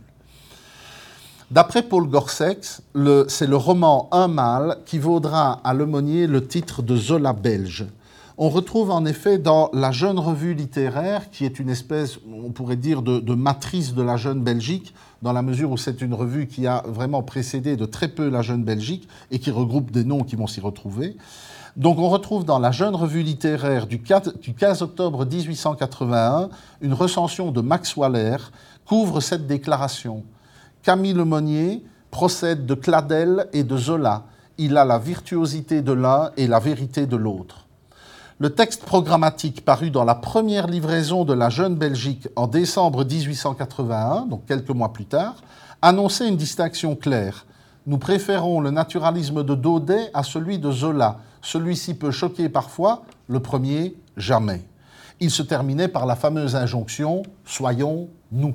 D'après Paul Gorsex, c'est le roman Un mâle qui vaudra à Lemonnier le titre de Zola belge. On retrouve en effet dans la Jeune Revue littéraire, qui est une espèce, on pourrait dire, de matrice de la Jeune Belgique, dans la mesure où c'est une revue qui a vraiment précédé de très peu la Jeune Belgique et qui regroupe des noms qui vont s'y retrouver. Donc on retrouve dans la jeune revue littéraire du 15 octobre 1881 une recension de Max Waller couvre cette déclaration. Camille Lemonnier procède de Cladel et de Zola. Il a la virtuosité de l'un et la vérité de l'autre. Le texte programmatique paru dans la première livraison de la Jeune Belgique en décembre 1881, donc quelques mois plus tard, annonçait une distinction claire. Nous préférons le naturalisme de Daudet à celui de Zola, celui-ci peut choquer parfois, le premier, jamais. Il se terminait par la fameuse injonction Soyons nous.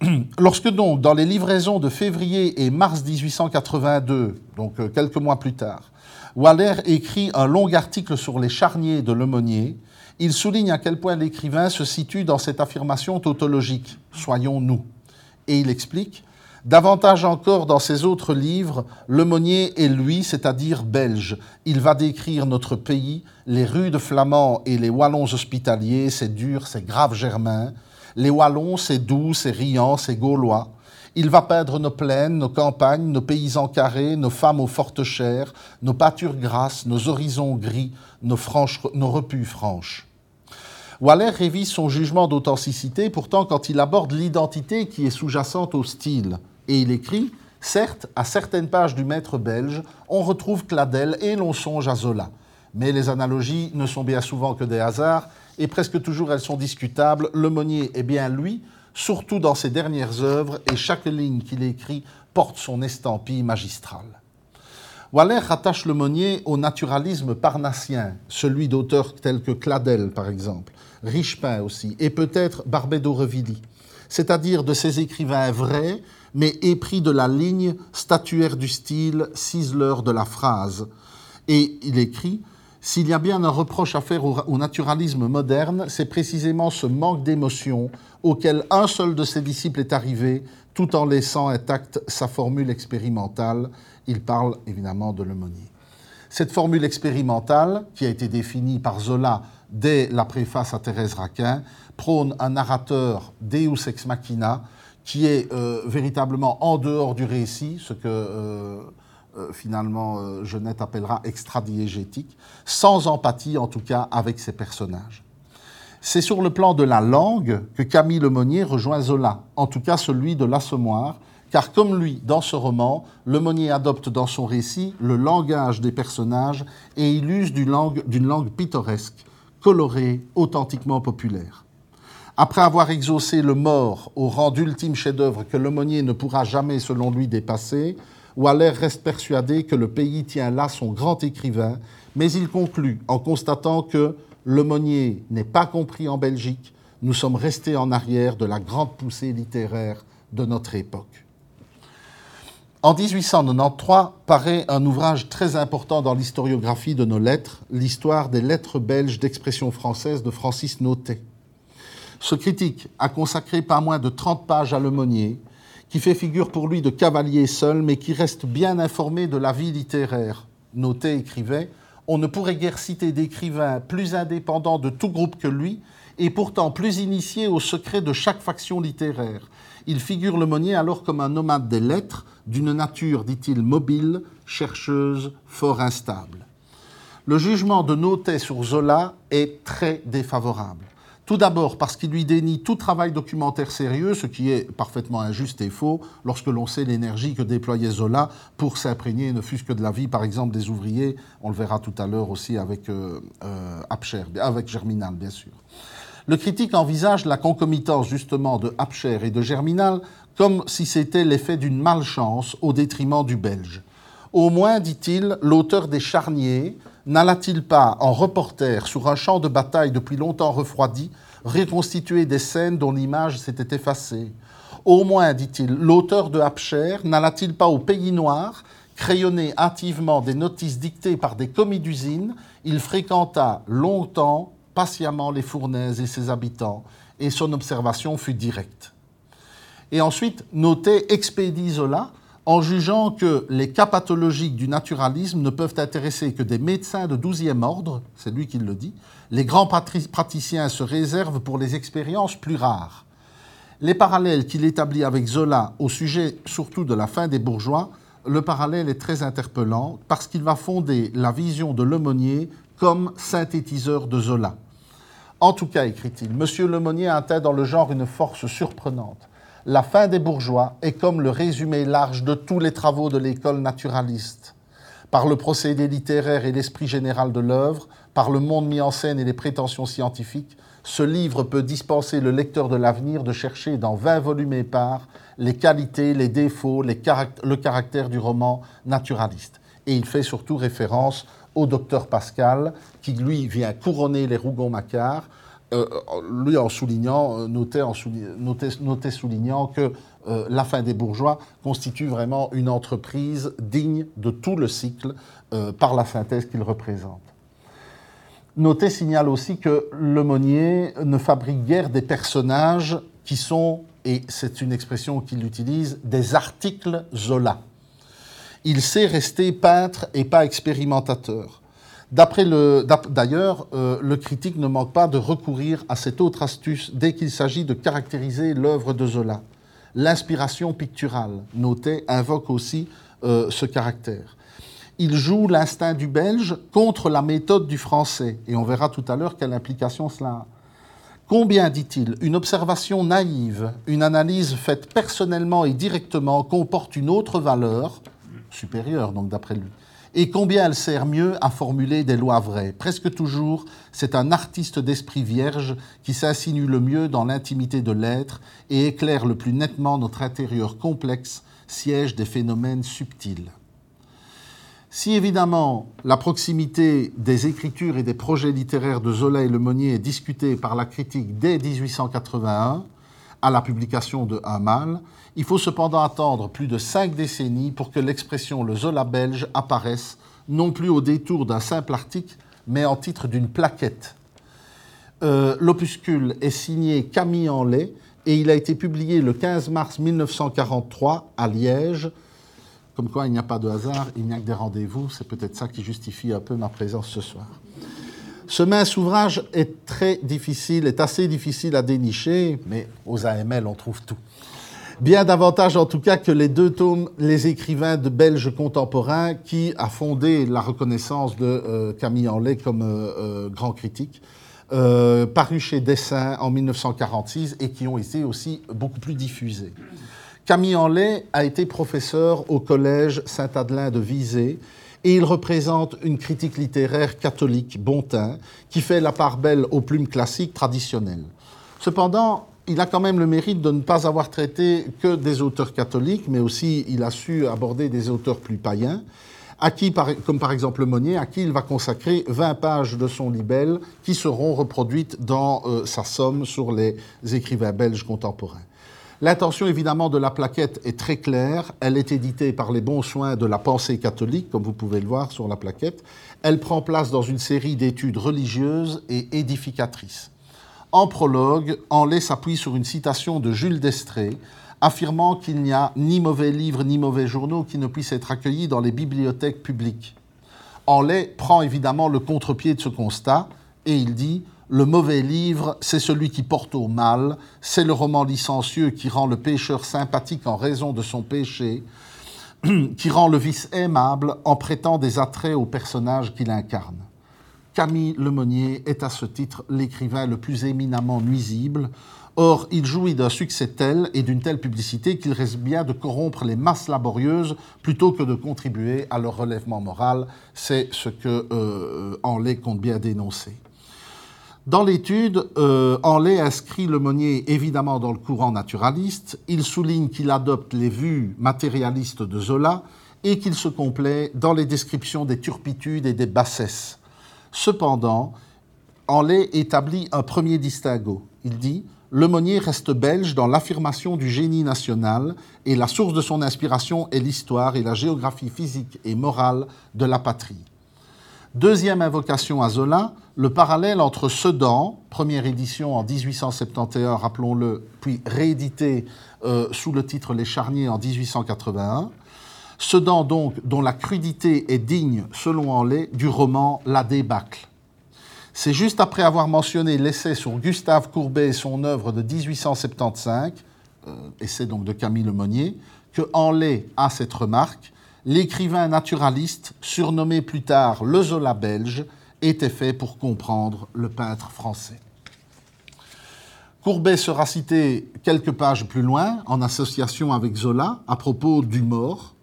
Lorsque donc, dans les livraisons de février et mars 1882, donc euh, quelques mois plus tard, Waller écrit un long article sur les charniers de l'aumônier, il souligne à quel point l'écrivain se situe dans cette affirmation tautologique Soyons nous. Et il explique Davantage encore dans ses autres livres, Lemonnier est lui, c'est-à-dire belge. Il va décrire notre pays, les rudes flamands et les wallons hospitaliers, c'est dur, c'est grave germain. Les wallons, c'est doux, c'est riant, c'est gaulois. Il va peindre nos plaines, nos campagnes, nos paysans carrés, nos femmes aux fortes chairs, nos pâtures grasses, nos horizons gris, nos, franches, nos repus franches. Waller révise son jugement d'authenticité pourtant quand il aborde l'identité qui est sous-jacente au style. Et il écrit Certes, à certaines pages du maître belge, on retrouve Cladel et l'on songe à Zola. Mais les analogies ne sont bien souvent que des hasards, et presque toujours elles sont discutables. Le Monnier est bien lui, surtout dans ses dernières œuvres, et chaque ligne qu'il écrit porte son estampille magistrale. Waller rattache le Monnier au naturalisme parnassien, celui d'auteurs tels que Cladel, par exemple. Richepin aussi, et peut-être Barbet d'Aurevilly, c'est-à-dire de ces écrivains vrais, mais épris de la ligne statuaire du style, ciseleur de la phrase. Et il écrit S'il y a bien un reproche à faire au, naturalisme moderne, c'est précisément ce manque d'émotion auquel un seul de ses disciples est arrivé, tout en laissant intacte sa formule expérimentale. Il parle évidemment de l'aumônier. Cette formule expérimentale, qui a été définie par Zola dès la préface à Thérèse Raquin, prône un narrateur deus ex machina, qui est euh, véritablement en dehors du récit, ce que euh, euh, finalement Genette appellera extradiégétique, sans empathie en tout cas avec ses personnages. C'est sur le plan de la langue que Camille Lemonnier rejoint Zola, en tout cas celui de l'Assommoir, car comme lui, dans ce roman, Lemonnier adopte dans son récit le langage des personnages et il use d'une langue, langue pittoresque, colorée, authentiquement populaire. Après avoir exaucé le mort au rang d'ultime chef-d'œuvre que Lemonnier ne pourra jamais, selon lui, dépasser, Waller reste persuadé que le pays tient là son grand écrivain, mais il conclut en constatant que Lemonnier n'est pas compris en Belgique, nous sommes restés en arrière de la grande poussée littéraire de notre époque. En 1893 paraît un ouvrage très important dans l'historiographie de nos lettres, l'histoire des lettres belges d'expression française de Francis Notet. Ce critique a consacré pas moins de 30 pages à Lemonnier, qui fait figure pour lui de cavalier seul, mais qui reste bien informé de la vie littéraire. Notet écrivait On ne pourrait guère citer d'écrivain plus indépendant de tout groupe que lui, et pourtant plus initié au secret de chaque faction littéraire il figure Lemonnier alors comme un nomade des lettres, d'une nature, dit-il, mobile, chercheuse, fort instable. Le jugement de Notet sur Zola est très défavorable. Tout d'abord parce qu'il lui dénie tout travail documentaire sérieux, ce qui est parfaitement injuste et faux lorsque l'on sait l'énergie que déployait Zola pour s'imprégner, ne fût-ce que de la vie, par exemple, des ouvriers. On le verra tout à l'heure aussi avec euh, euh, avec Germinal, bien sûr. Le critique envisage la concomitance justement de Abcher et de Germinal comme si c'était l'effet d'une malchance au détriment du Belge. Au moins, dit-il, l'auteur des Charniers n'alla-t-il pas, en reporter sur un champ de bataille depuis longtemps refroidi, reconstituer des scènes dont l'image s'était effacée? Au moins, dit-il, l'auteur de Abcher n'alla-t-il pas au Pays Noir crayonner hâtivement des notices dictées par des commis d'usine Il fréquenta longtemps patiemment les fournaises et ses habitants, et son observation fut directe. Et ensuite, noter expédie Zola en jugeant que les cas pathologiques du naturalisme ne peuvent intéresser que des médecins de douzième ordre, c'est lui qui le dit, les grands praticiens se réservent pour les expériences plus rares. Les parallèles qu'il établit avec Zola au sujet surtout de la fin des bourgeois, le parallèle est très interpellant parce qu'il va fonder la vision de l'aumônier comme synthétiseur de Zola. En tout cas, écrit-il, M. Lemonnier atteint dans le genre une force surprenante. La fin des bourgeois est comme le résumé large de tous les travaux de l'école naturaliste. Par le procédé littéraire et l'esprit général de l'œuvre, par le monde mis en scène et les prétentions scientifiques, ce livre peut dispenser le lecteur de l'avenir de chercher dans vingt volumes épars les qualités, les défauts, le caractère du roman naturaliste. Et il fait surtout référence au docteur Pascal, qui lui vient couronner les Rougon-Macquart, euh, lui en soulignant, euh, notait, soulignant que euh, la fin des bourgeois constitue vraiment une entreprise digne de tout le cycle par la synthèse qu'il représente. Noté signale aussi que Lemonnier ne fabrique guère des personnages qui sont, et c'est une expression qu'il utilise, des articles Zola il sait rester peintre et pas expérimentateur. D'ailleurs, euh, le critique ne manque pas de recourir à cette autre astuce dès qu'il s'agit de caractériser l'œuvre de Zola. L'inspiration picturale, notée, invoque aussi euh, ce caractère. Il joue l'instinct du belge contre la méthode du français, et on verra tout à l'heure quelle implication cela a. Combien, dit-il, une observation naïve, une analyse faite personnellement et directement comporte une autre valeur, supérieure, donc d'après lui. Et combien elle sert mieux à formuler des lois vraies? Presque toujours, c'est un artiste d'esprit vierge qui s'insinue le mieux dans l'intimité de l'être et éclaire le plus nettement notre intérieur complexe, siège des phénomènes subtils. Si évidemment la proximité des écritures et des projets littéraires de Zola et Lemonnier est discutée par la critique dès 1881, à la publication de Un mal, il faut cependant attendre plus de cinq décennies pour que l'expression le Zola belge apparaisse, non plus au détour d'un simple article, mais en titre d'une plaquette. Euh, l'opuscule est signé Camille Enlay et il a été publié le 15 mars 1943 à Liège. Comme quoi, il n'y a pas de hasard, il n'y a que des rendez-vous. C'est peut-être ça qui justifie un peu ma présence ce soir. Ce mince ouvrage est très difficile, est assez difficile à dénicher, mais aux AML, on trouve tout bien davantage en tout cas que les deux tomes, les écrivains de belges contemporains, qui a fondé la reconnaissance de euh, Camille Enlay comme euh, euh, grand critique. euh, parus chez Dessin en 1946 et qui ont été aussi beaucoup plus diffusés. Camille Enlay a été professeur au collège Saint-Adelin de Visé et il représente une critique littéraire catholique bon teint qui fait la part belle aux plumes classiques traditionnelles. Cependant, il a quand même le mérite de ne pas avoir traité que des auteurs catholiques, mais aussi il a su aborder des auteurs plus païens, à qui, comme par exemple Monnier, à qui il va consacrer 20 pages de son libelle qui seront reproduites dans euh, sa somme sur les écrivains belges contemporains. L'intention évidemment de la plaquette est très claire. Elle est éditée par les bons soins de la pensée catholique, comme vous pouvez le voir sur la plaquette. Elle prend place dans une série d'études religieuses et édificatrices. En prologue, Enlay s'appuie sur une citation de Jules d'Estrée, affirmant qu'il n'y a ni mauvais livres ni mauvais journaux qui ne puissent être accueillis dans les bibliothèques publiques. Enlay prend évidemment le contre-pied de ce constat et il dit le mauvais livre, c'est celui qui porte au mal, c'est le roman licencieux qui rend le pécheur sympathique en raison de son péché, qui rend le vice aimable en prêtant des attraits au personnage qu'il incarne. Camille Lemonnier est à ce titre l'écrivain le plus éminemment nuisible. Or, il jouit d'un succès tel et d'une telle publicité qu'il reste bien de corrompre les masses laborieuses plutôt que de contribuer à leur relèvement moral. C'est ce que euh, compte bien dénoncer. Dans l'étude, euh, Henley inscrit le Monnier évidemment dans le courant naturaliste. Il souligne qu'il adopte les vues matérialistes de Zola et qu'il se complaît dans les descriptions des turpitudes et des bassesses. Cependant, Henley établit un premier distinguo. Il dit Le Monnier reste belge dans l'affirmation du génie national et la source de son inspiration est l'histoire et la géographie physique et morale de la patrie. Deuxième invocation à Zola, le parallèle entre Sedan, première édition en 1871, rappelons-le, puis réédité euh, sous le titre Les Charniers en 1881. Sedan, donc, dont la crudité est digne, selon Henley, du roman La débâcle. C'est juste après avoir mentionné l'essai sur Gustave Courbet et son œuvre de 1875, euh, essai donc de Camille Lemonnier, que Henley a cette remarque l'écrivain naturaliste, surnommé plus tard le Zola belge, était fait pour comprendre le peintre français. Courbet sera cité quelques pages plus loin, en association avec Zola, à propos du mort,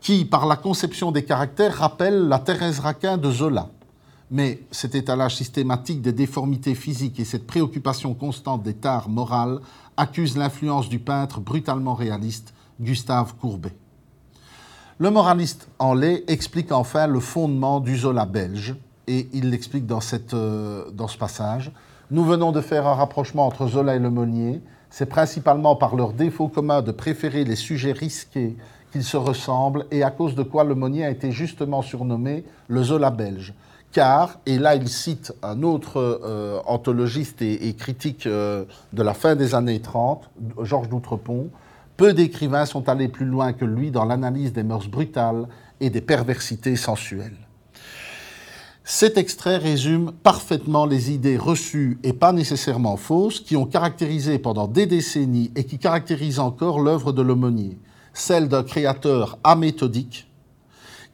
qui, par la conception des caractères, rappelle la Thérèse Raquin de Zola. Mais cet étalage systématique des déformités physiques et cette préoccupation constante des tares morales accusent l'influence du peintre brutalement réaliste Gustave Courbet. Le moraliste en lait explique enfin le fondement du Zola belge, et il l'explique dans, euh, dans ce passage. Nous venons de faire un rapprochement entre Zola et le Monnier. C'est principalement par leur défaut commun de préférer les sujets risqués qu'ils se ressemblent, et à cause de quoi le Monnier a été justement surnommé le Zola belge. Car, et là il cite un autre euh, anthologiste et, critique euh, de la fin des années 30, Georges d'Outrepont, peu d'écrivains sont allés plus loin que lui dans l'analyse des mœurs brutales et des perversités sensuelles. Cet extrait résume parfaitement les idées reçues et pas nécessairement fausses qui ont caractérisé pendant des décennies et qui caractérisent encore l'œuvre de l'aumônier, celle d'un créateur améthodique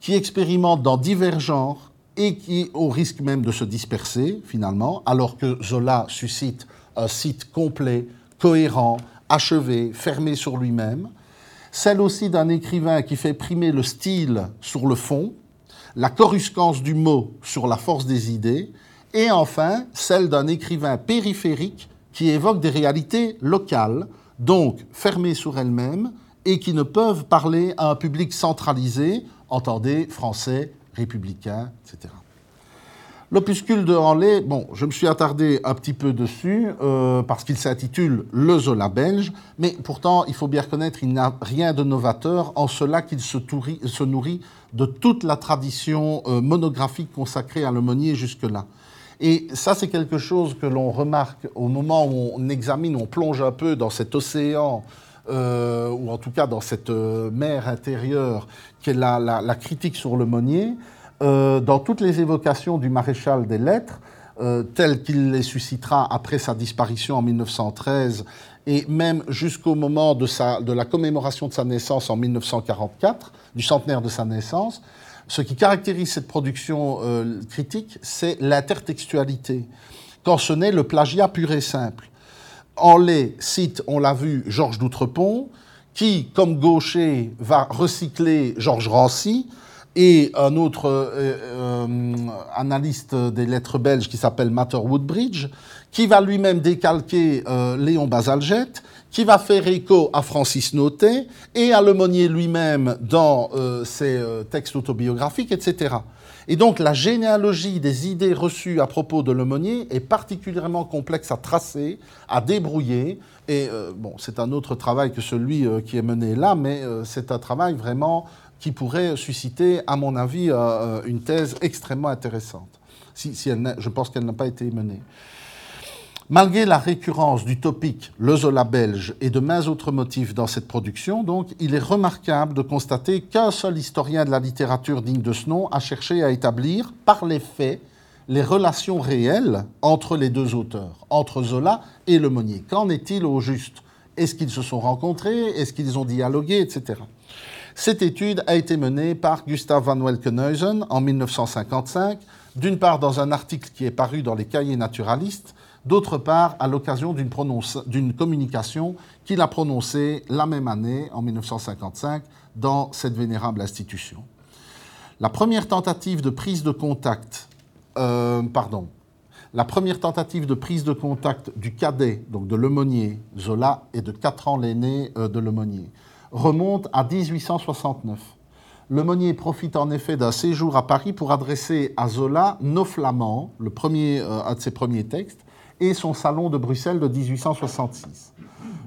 qui expérimente dans divers genres et qui, au risque même de se disperser finalement, alors que Zola suscite un site complet, cohérent, achevé, fermé sur lui-même, celle aussi d'un écrivain qui fait primer le style sur le fond, la coruscance du mot sur la force des idées, et enfin celle d'un écrivain périphérique qui évoque des réalités locales, donc fermées sur elles-mêmes, et qui ne peuvent parler à un public centralisé, entendez français, républicain, etc. L'opuscule de Henley, bon, je me suis attardé un petit peu dessus euh, parce qu'il s'intitule Le Zola belge, mais pourtant, il faut bien reconnaître, il n'a rien de novateur en cela qu'il se, nourrit de toute la tradition euh, monographique consacrée à l'aumônier jusque-là. Et ça, c'est quelque chose que l'on remarque au moment où on examine, on plonge un peu dans cet océan euh, ou en tout cas dans cette mer intérieure qu'est la, la, critique sur le Monnier, euh, dans toutes les évocations du maréchal des lettres, euh, telles qu'il les suscitera après sa disparition en 1913 et même jusqu'au moment de, sa, de la commémoration de sa naissance en 1944, du centenaire de sa naissance, ce qui caractérise cette production euh, critique, c'est l'intertextualité quand ce n'est le plagiat pur et simple. Les cite, on l'a vu, Georges d'Outrepont, qui, comme gaucher, va recycler Georges Rancy, et un autre euh, euh, analyste des lettres belges qui s'appelle Matter Woodbridge, qui va lui-même décalquer euh, Léon Basalget, qui va faire écho à Francis Notet et à Lemonnier lui-même dans ses textes autobiographiques, etc. Et donc la généalogie des idées reçues à propos de Lemonnier est particulièrement complexe à tracer, à débrouiller. Et bon, c'est un autre travail que celui qui est mené là, mais c'est un travail vraiment qui pourrait susciter, à mon avis, euh, euh, une thèse extrêmement intéressante. Si, elle je pense qu'elle n'a pas été menée. Malgré la récurrence du topic le Zola belge et de maints autres motifs dans cette production, donc, il est remarquable de constater qu'un seul historien de la littérature digne de ce nom a cherché à établir, par les faits, les relations réelles entre les deux auteurs, entre Zola et Le Monnier. Qu'en est-il au juste? Est-ce qu'ils se sont rencontrés? Est-ce qu'ils ont dialogué? Etc. Cette étude a été menée par Gustav van Welkenhuizen en 1955, d'une part dans un article qui est paru dans les cahiers naturalistes, d'autre part à l'occasion d'une communication qu'il a prononcée la même année, en 1955, dans cette vénérable institution. La première tentative de prise de contact, euh, la première tentative de prise de contact du cadet, donc de Lemonnier, Zola, est de 4 ans l'aîné euh, de Lemonnier remonte à 1869. Le Monnier profite en effet d'un séjour à Paris pour adresser à Zola Nos Flamands, le euh, un de ses premiers textes, et son salon de Bruxelles de 1866.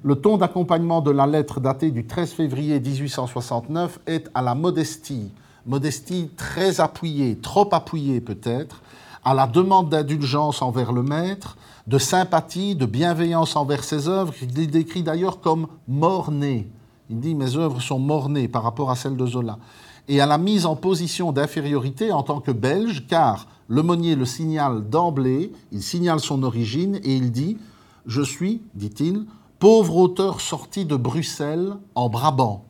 Le ton d'accompagnement de la lettre datée du 13 février 1869 est à la modestie, modestie très appuyée, trop appuyée peut-être, à la demande d'indulgence envers le maître, de sympathie, de bienveillance envers ses œuvres, qu'il décrit d'ailleurs comme mort-né, il dit Mes œuvres sont mornées par rapport à celles de Zola. Et à la mise en position d'infériorité en tant que belge, car le Monnier le signale d'emblée, il signale son origine et il dit Je suis, dit-il, pauvre auteur sorti de Bruxelles en Brabant,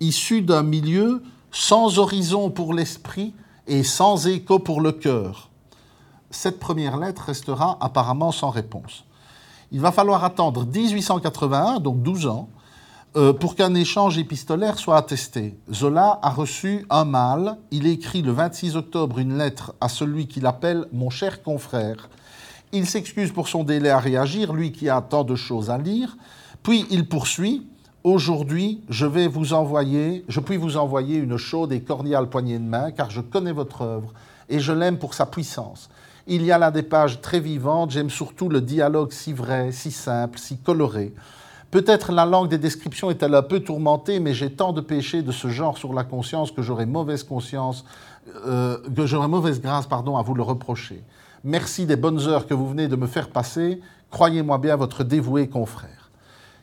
issu d'un milieu sans horizon pour l'esprit et sans écho pour le cœur. Cette première lettre restera apparemment sans réponse. Il va falloir attendre 1881, donc 12 ans, euh, pour qu'un échange épistolaire soit attesté. Zola a reçu un mail. Il écrit le 26 octobre une lettre à celui qu'il appelle mon cher confrère. Il s'excuse pour son délai à réagir, lui qui a tant de choses à lire. Puis il poursuit. Aujourd'hui, je vais vous envoyer, je puis vous envoyer une chaude et cordiale poignée de main, car je connais votre œuvre et je l'aime pour sa puissance. Il y a là des pages très vivantes, j'aime surtout le dialogue si vrai, si simple, si coloré. Peut-être la langue des descriptions est-elle un peu tourmentée, mais j'ai tant de péchés de ce genre sur la conscience que j'aurais mauvaise conscience, euh, que j'aurais mauvaise grâce, pardon, à vous le reprocher. Merci des bonnes heures que vous venez de me faire passer. Croyez-moi bien, votre dévoué confrère.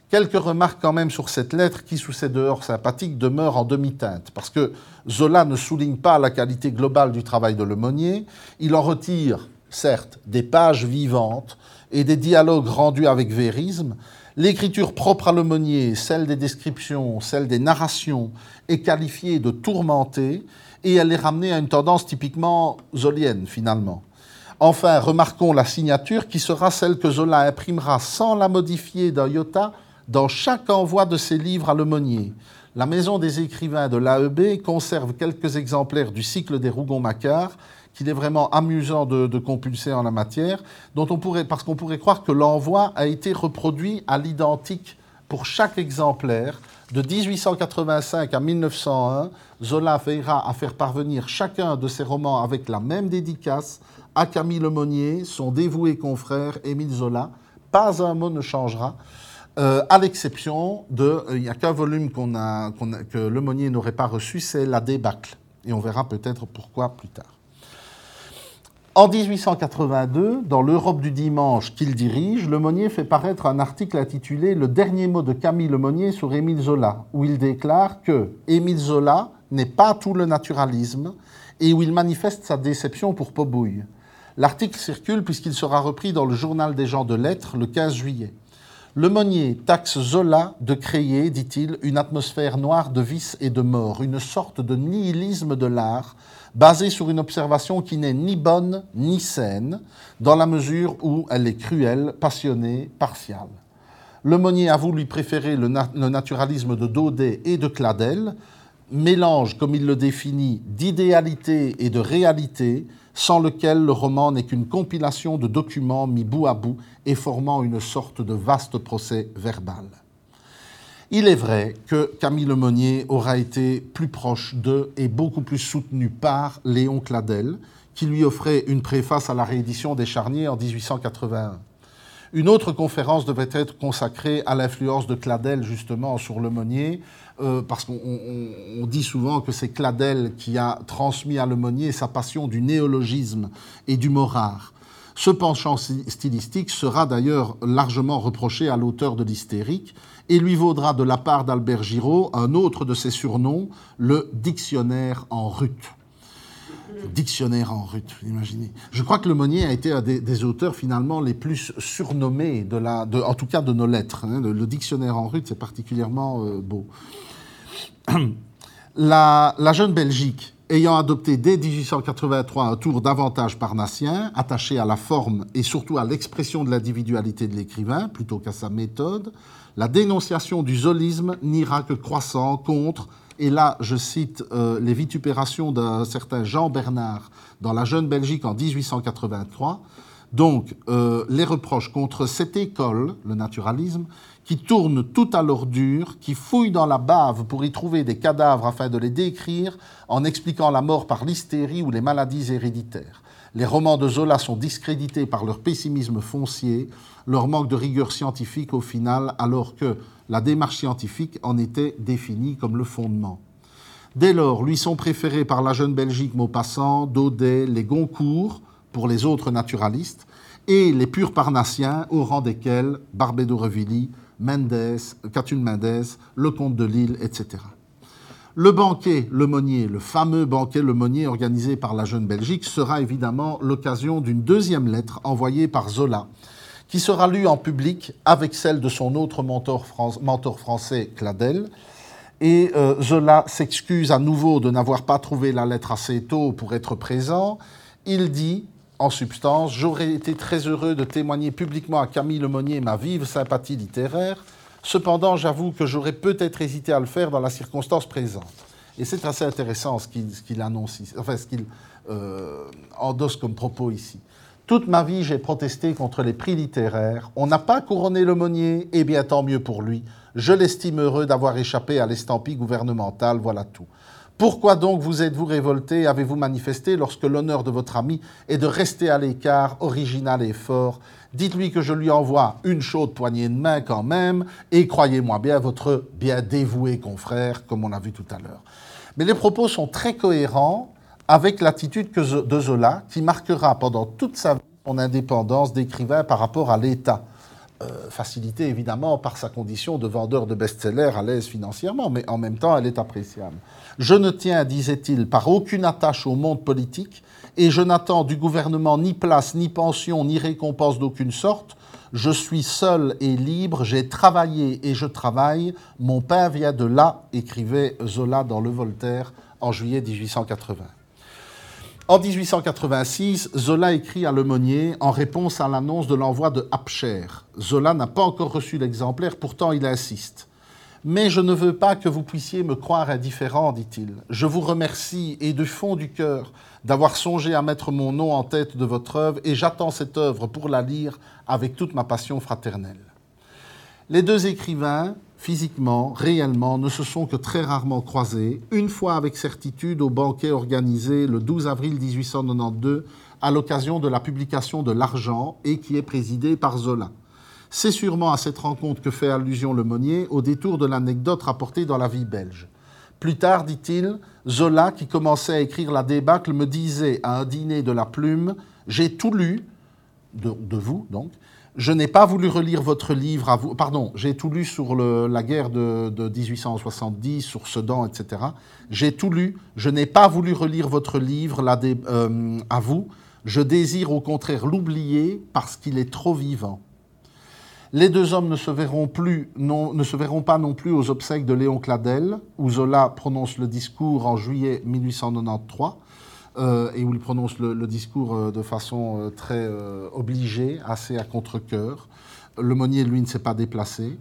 Quelques remarques quand même sur cette lettre qui, sous ses dehors sympathiques, demeure en demi-teinte, parce que Zola ne souligne pas la qualité globale du travail de Lemonnier. Il en retire, certes, des pages vivantes et des dialogues rendus avec vérisme, L'écriture propre à l'aumônier, celle des descriptions, celle des narrations, est qualifiée de tourmentée et elle est ramenée à une tendance typiquement zolienne finalement. Enfin, remarquons la signature qui sera celle que Zola imprimera sans la modifier d'un iota dans chaque envoi de ses livres à l'aumônier. La Maison des écrivains de l'AEB conserve quelques exemplaires du cycle des Rougon-Macquart qu'il est vraiment amusant de, compulser en la matière, dont on pourrait, parce qu'on pourrait croire que l'envoi a été reproduit à l'identique pour chaque exemplaire. De 1885 à 1901, Zola veillera à faire parvenir chacun de ses romans avec la même dédicace à Camille Lemonnier, son dévoué confrère Émile Zola. Pas un mot ne changera. Euh, à l'exception de, il n'y a qu'un volume qu'on a, que Lemonnier n'aurait pas reçu, c'est La débâcle. Et on verra peut-être pourquoi plus tard. En 1882, dans l'Europe du dimanche qu'il dirige, Lemonnier fait paraître un article intitulé Le dernier mot de Camille Lemonnier sur Émile Zola, où il déclare que Émile Zola n'est pas tout le naturalisme et où il manifeste sa déception pour Pobouille. L'article circule puisqu'il sera repris dans le journal des gens de lettres le 15 juillet. Le Monnier taxe Zola de créer, dit-il, une atmosphère noire de vice et de mort, une sorte de nihilisme de l'art, basé sur une observation qui n'est ni bonne ni saine, dans la mesure où elle est cruelle, passionnée, partiale. Le Monnier avoue lui préférer le, le naturalisme de Daudet et de Cladel, mélange, comme il le définit, d'idéalité et de réalité, sans lequel le roman n'est qu'une compilation de documents mis bout à bout et formant une sorte de vaste procès verbal. Il est vrai que Camille Lemonnier aura été plus proche de et beaucoup plus soutenu par Léon Cladel, qui lui offrait une préface à la réédition des Charniers en 1881. Une autre conférence devait être consacrée à l'influence de Cladel justement sur Lemonnier, euh, parce qu'on dit souvent que c'est Cladel qui a transmis à Lemonnier sa passion du néologisme et du mot rare. Ce penchant stylistique sera d'ailleurs largement reproché à l'auteur de l'hystérique et lui vaudra de la part d'Albert Giraud un autre de ses surnoms, le dictionnaire en rute dictionnaire en rut, imaginez. Je crois que Le Monnier a été un des, auteurs finalement les plus surnommés, de la, en tout cas de nos lettres. Hein. Le, dictionnaire en rut, c'est particulièrement euh, beau. La, la, jeune Belgique, ayant adopté dès 1883 un tour davantage parnassien, attaché à la forme et surtout à l'expression de l'individualité de l'écrivain plutôt qu'à sa méthode, la dénonciation du zolisme n'ira que croissant contre et là, je cite euh, les vitupérations d'un certain Jean Bernard dans La Jeune Belgique en 1883. Donc, euh, les reproches contre cette école, le naturalisme, qui tourne tout à l'ordure, qui fouille dans la bave pour y trouver des cadavres afin de les décrire en expliquant la mort par l'hystérie ou les maladies héréditaires. Les romans de Zola sont discrédités par leur pessimisme foncier, leur manque de rigueur scientifique au final, alors que la démarche scientifique en était définie comme le fondement. Dès lors, lui sont préférés par la jeune Belgique Maupassant, Daudet, les Goncourt, pour les autres naturalistes, et les purs parnassiens, au rang desquels Barbé d'Aurevilly, Mendes, Catulle Mendes, le comte de Lille, etc. Le banquet Lemonnier, le fameux banquet Lemonnier organisé par la jeune Belgique, sera évidemment l'occasion d'une deuxième lettre envoyée par Zola, qui sera lue en public avec celle de son autre mentor, français, Cladel. Et euh, Zola s'excuse à nouveau de n'avoir pas trouvé la lettre assez tôt pour être présent. Il dit, en substance, J'aurais été très heureux de témoigner publiquement à Camille Lemonnier ma vive sympathie littéraire. Cependant, j'avoue que j'aurais peut-être hésité à le faire dans la circonstance présente. Et c'est assez intéressant ce qu'il annonce enfin ce qu'il euh, endosse comme propos ici. Toute ma vie, j'ai protesté contre les prix littéraires. On n'a pas couronné l'aumônier, et bien tant mieux pour lui. Je l'estime heureux d'avoir échappé à l'estampille gouvernementale, voilà tout. Pourquoi donc vous êtes-vous révolté, avez-vous manifesté lorsque l'honneur de votre ami est de rester à l'écart, original et fort? Dites-lui que je lui envoie une chaude poignée de main quand même, et croyez-moi bien, votre bien dévoué confrère, comme on l'a vu tout à l'heure. Mais les propos sont très cohérents avec l'attitude de Zola, qui marquera pendant toute sa vie son indépendance d'écrivain par rapport à l'État. Euh, facilité évidemment par sa condition de vendeur de best-sellers à l'aise financièrement, mais en même temps elle est appréciable. Je ne tiens, disait-il, par aucune attache au monde politique, et je n'attends du gouvernement ni place, ni pension, ni récompense d'aucune sorte. Je suis seul et libre, j'ai travaillé et je travaille, mon pain vient de là, écrivait Zola dans Le Voltaire en juillet 1880. En 1886, Zola écrit à Lemonnier en réponse à l'annonce de l'envoi de Apcher. Zola n'a pas encore reçu l'exemplaire, pourtant il insiste. Mais je ne veux pas que vous puissiez me croire indifférent, dit-il. Je vous remercie et du fond du cœur d'avoir songé à mettre mon nom en tête de votre œuvre et j'attends cette œuvre pour la lire avec toute ma passion fraternelle. Les deux écrivains physiquement, réellement, ne se sont que très rarement croisés, une fois avec certitude au banquet organisé le 12 avril 1892 à l'occasion de la publication de L'Argent et qui est présidé par Zola. C'est sûrement à cette rencontre que fait allusion le Monnier au détour de l'anecdote rapportée dans la vie belge. Plus tard, dit-il, Zola, qui commençait à écrire la débâcle, me disait à un dîner de la plume J'ai tout lu, de vous donc, je n'ai pas voulu relire votre livre à vous. Pardon, j'ai tout lu sur la guerre de, 1870, sur Sedan, etc. J'ai tout lu. Je n'ai pas voulu relire votre livre euh, à vous. Je désire au contraire l'oublier parce qu'il est trop vivant. Les deux hommes ne se verront, plus, ne se verront pas non plus aux obsèques de Léon Cladel, où Zola prononce le discours en juillet 1893, euh, et où il prononce le, discours euh, de façon euh, très obligée, assez à contre-coeur. Le Monnier, lui, ne s'est pas déplacé.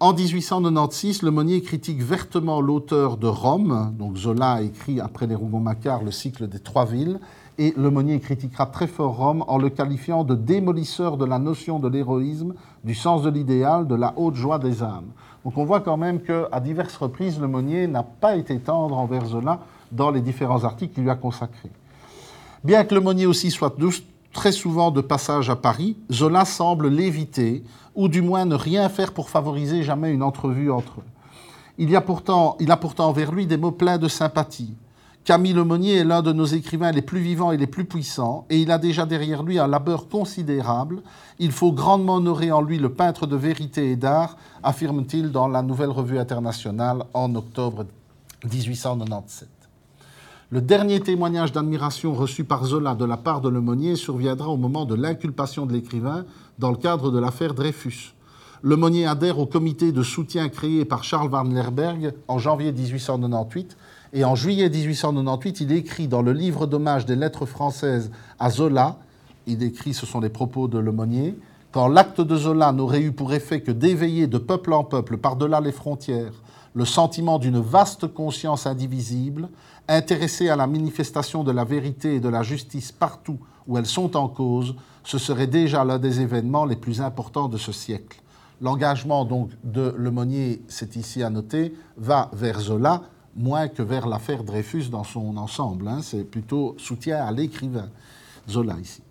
En 1896, Le Monnier critique vertement l'auteur de Rome. Donc Zola a écrit, après les Rougon-Macquart, le cycle des trois villes. Et Le Monnier critiquera très fort Rome en le qualifiant de démolisseur de la notion de l'héroïsme, du sens de l'idéal, de la haute joie des âmes. Donc on voit quand même qu'à diverses reprises, Le Monnier n'a pas été tendre envers Zola dans les différents articles qu'il lui a consacrés. Bien que Le Monnier aussi soit très souvent de passage à Paris, Zola semble l'éviter ou du moins ne rien faire pour favoriser jamais une entrevue entre eux. Il, y a pourtant, il a pourtant envers lui des mots pleins de sympathie. Camille Lemonnier est l'un de nos écrivains les plus vivants et les plus puissants, et il a déjà derrière lui un labeur considérable. Il faut grandement honorer en lui le peintre de vérité et d'art, affirme-t-il dans la Nouvelle Revue internationale en octobre 1897. Le dernier témoignage d'admiration reçu par Zola de la part de Lemonnier surviendra au moment de l'inculpation de l'écrivain dans le cadre de l'affaire Dreyfus. Lemonnier adhère au comité de soutien créé par Charles Van Lerberg en janvier 1898 et en juillet 1898, il écrit dans le livre d'hommage des lettres françaises à Zola, il écrit, ce sont les propos de Lemonnier, quand l'acte de Zola n'aurait eu pour effet que d'éveiller de peuple en peuple, par-delà les frontières, le sentiment d'une vaste conscience indivisible, intéressée à la manifestation de la vérité et de la justice partout où elles sont en cause, ce serait déjà l'un des événements les plus importants de ce siècle. L'engagement donc de Lemonnier, c'est ici à noter, va vers Zola, moins que vers l'affaire Dreyfus dans son ensemble. Hein. C'est plutôt soutien à l'écrivain, Zola ici.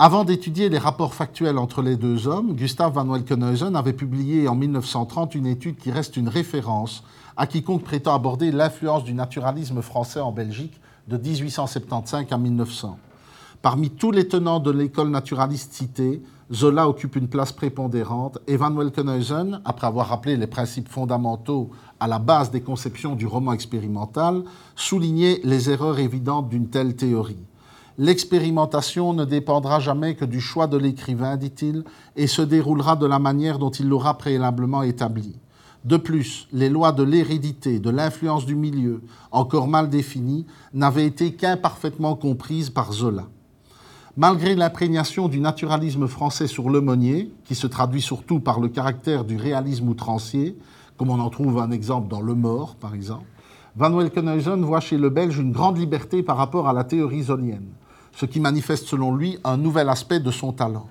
Avant d'étudier les rapports factuels entre les deux hommes, Gustave van Welkenhuizen avait publié en 1930 une étude qui reste une référence à quiconque prétend aborder l'influence du naturalisme français en Belgique de 1875 à 1900. Parmi tous les tenants de l'école naturaliste citée, Zola occupe une place prépondérante et Van Welkenhuizen, après avoir rappelé les principes fondamentaux à la base des conceptions du roman expérimental, soulignait les erreurs évidentes d'une telle théorie. L'expérimentation ne dépendra jamais que du choix de l'écrivain, dit-il, et se déroulera de la manière dont il l'aura préalablement établie. De plus, les lois de l'hérédité, de l'influence du milieu, encore mal définies, n'avaient été qu'imparfaitement comprises par Zola. Malgré l'imprégnation du naturalisme français sur l'aumônier, qui se traduit surtout par le caractère du réalisme outrancier, comme on en trouve un exemple dans Le Mort, par exemple, Van Welkenhuizen voit chez le Belge une grande liberté par rapport à la théorie zonienne ce qui manifeste selon lui un nouvel aspect de son talent,